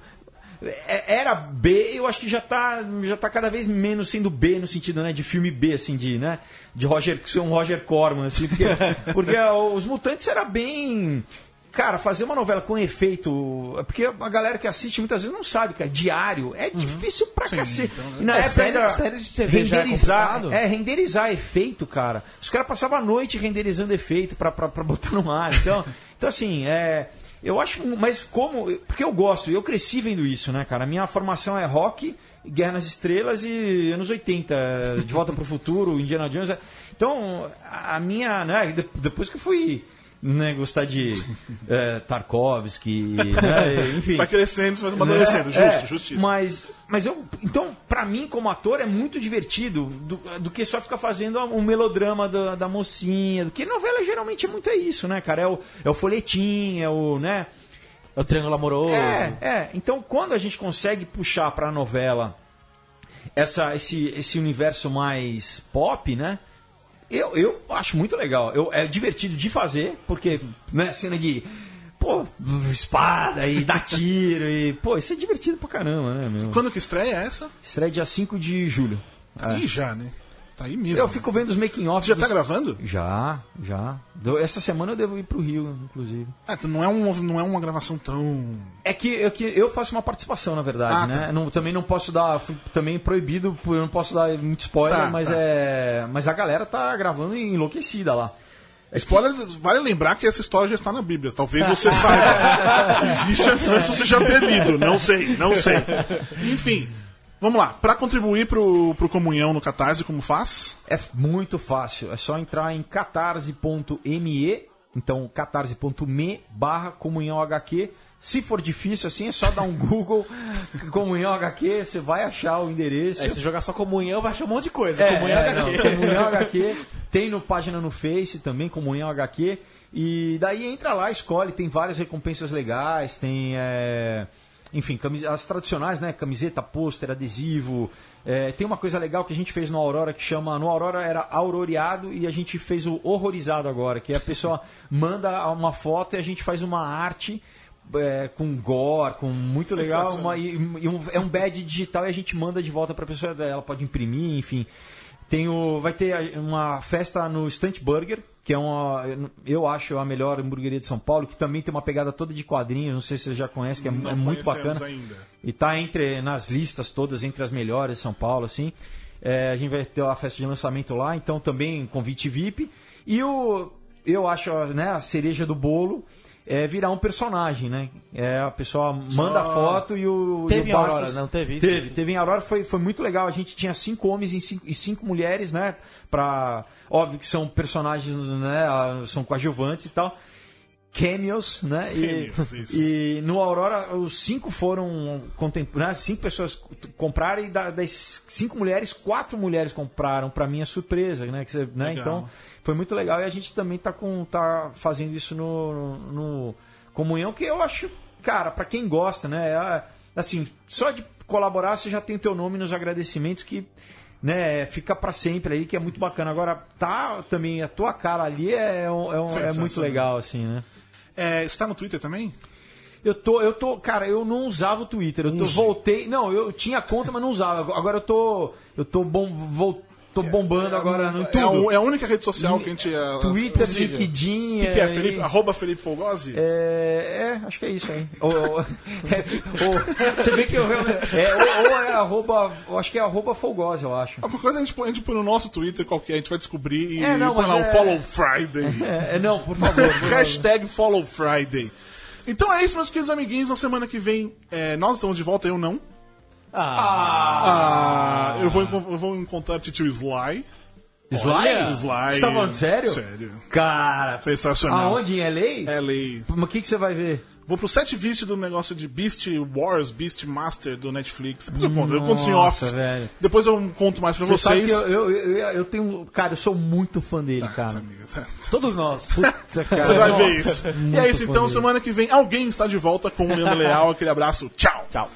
era B, eu acho que já tá, já tá cada vez menos sendo B no sentido, né, de filme B, assim, de, né, de Roger, ser um Roger Corman, assim, porque, porque os Mutantes era bem... Cara, fazer uma novela com efeito. Porque a galera que assiste muitas vezes não sabe, cara. Diário é difícil pra cacete. E na
É,
época
série-
ainda
série de TV é
renderizar.
complicado.
É, renderizar efeito, cara. Os caras passavam a noite renderizando efeito pra, pra, pra botar no ar. Então, então assim, é. Eu acho. Mas como. Porque eu gosto, eu cresci vendo isso, né, cara? A minha formação é rock, Guerra nas Estrelas e anos 80, De Volta pro Futuro, Indiana Jones. é. Então, a minha. Né, de- depois que eu fui. Né, gostar de é, Tarkovsky, né, enfim.
Você vai crescendo, você vai amadurecendo. Justo,
É,
justíssimo.
Mas, mas eu. Então, pra mim, como ator, é muito divertido do, do que só ficar fazendo um melodrama da, da mocinha. Do que novela geralmente é muito é isso, né, cara? É o, é o folhetim, é o. né?
É o Triângulo Amoroso.
É, é. Então, quando a gente consegue puxar pra novela essa, esse, esse universo mais pop, né? Eu, eu acho muito legal. Eu, é divertido de fazer, porque, né, cena de. Pô, espada e dar tiro e. Pô, isso é divertido pra caramba, né, meu?
Quando que estreia essa?
Estreia dia 5 de julho.
Tá aí já, né? Tá aí mesmo.
Eu fico vendo os making offs.
Já tá
dos-
gravando?
Já, já. Essa semana eu devo ir pro Rio, inclusive.
Ah, então não é, um, não é uma gravação tão.
É que, é que eu faço uma participação, na verdade,
Ah,
né?
tá.
Não- também não posso dar. Fui também proibido, eu não posso dar muito spoiler,
Tá,
mas
tá.
é. Mas a galera tá gravando enlouquecida lá.
Spoiler, vale lembrar que essa história já está na Bíblia. Talvez você saiba. Existe a chance de você já ter lido. Não sei, não sei. Enfim, vamos lá. Para contribuir pro, pro Comunhão no Catarse, como faz?
É muito fácil. É só entrar em catarse.me, então catarse.me barra comunhão HQ. Se for difícil assim, é só dar um Google comunhão HQ, você vai achar o endereço.
Aí se jogar só comunhão, vai achar um monte de coisa.
É,
comunhão
é,
HQ.
não, Comunhão HQ. Tem no página no Face também, Comunhão HQ. E daí entra lá, escolhe, tem várias recompensas legais, tem. é, enfim, as tradicionais, né? Camiseta, pôster, adesivo. É, tem uma coisa legal que a gente fez no Aurora que chama. No Aurora era auroreado e a gente fez o horrorizado agora, que é a pessoa manda uma foto e a gente faz uma arte. É, com gore, com muito legal, uma- e, e um, é um badge digital e a gente manda de volta para a pessoa, ela pode imprimir, enfim. Tem o, vai ter uma festa no Stunt Burger, que é uma, eu acho a melhor hamburgueria de São Paulo, que também tem uma pegada toda de quadrinhos, não sei se você já conhece, que é, é muito bacana.
ainda.
E tá entre nas listas todas, entre as melhores de São Paulo, assim. É, a gente vai ter a festa de lançamento lá, então também convite VIP. E o, eu acho né, a cereja do bolo é virar um personagem, né? É, a pessoa manda a foto e o.
Teve
e o
Aurora, não teve isso?
Teve, teve em Aurora, foi, foi muito legal. A gente tinha cinco homens e cinco, e cinco mulheres, né? Pra, óbvio que são personagens, né? ah, São coadjuvantes e tal. Cameos, né? E,
Cameos, isso.
e no Aurora, os cinco foram contemporâneos, cinco pessoas compraram e da- das cinco mulheres, quatro mulheres compraram, pra minha surpresa, né? Que você- né? Então, foi muito legal e a gente também tá, com, tá fazendo isso no, no Comunhão, que eu acho, cara, pra quem gosta, né? é, assim, só de colaborar você já tem o teu nome nos agradecimentos que né, fica pra sempre aí, que é muito bacana. Agora, tá também, a tua cara ali é, é, um- é muito
Sensacional.
legal, assim, né?
É, você tá no Twitter também?
Eu tô, eu tô, cara, eu não usava o Twitter. Eu tô, voltei. Não, eu tinha conta, mas não usava. Agora eu tô. Eu tô bom. Vou, tô bombando agora no
É,
tudo.
é a única rede social que a gente. é,
Twitter,
possível.
LinkedIn.
O que, que é?
é,
Felipe,
e-
arroba Felipe Folgose?
É, é, acho que é isso aí. Ou- ou- é, ou- você vê que eu realmente. É, ou, ou é arroba. Acho que é arroba Folgose, eu acho.
Alguma coisa a gente, põe, a gente põe no nosso Twitter qualquer, a gente vai descobrir e
É, não,
põe lá
é-
o Follow Friday.
É, é, não, por favor. por.
Hashtag Follow Friday. Então é isso, meus queridos amiguinhos. Na semana que vem, é, nós estamos de volta, eu não. Ah, eu, vou, eu vou encontrar o tio Sly.
Sly?
Sly.
Você tá falando sério?
Sério.
Cara.
Sensacional.
Aonde? Em LA?
É lei.
Mas o que, que você vai ver?
Vou pro set vice do negócio de Beast Wars, Beast Master do Netflix. Eu conto, eu conto em off.
Velho.
Depois eu conto mais pra
Você sabe
vocês.
que eu, eu, eu, eu tenho. Cara, eu sou muito fã dele, cara.
Amiga,
Todos nós.
Puta, cara.
Você vai
Nossa,
ver isso. E
muito
é isso então,
dele.
semana que vem alguém está de volta com o Leandro Leal. Aquele abraço. Tchau.
Tchau.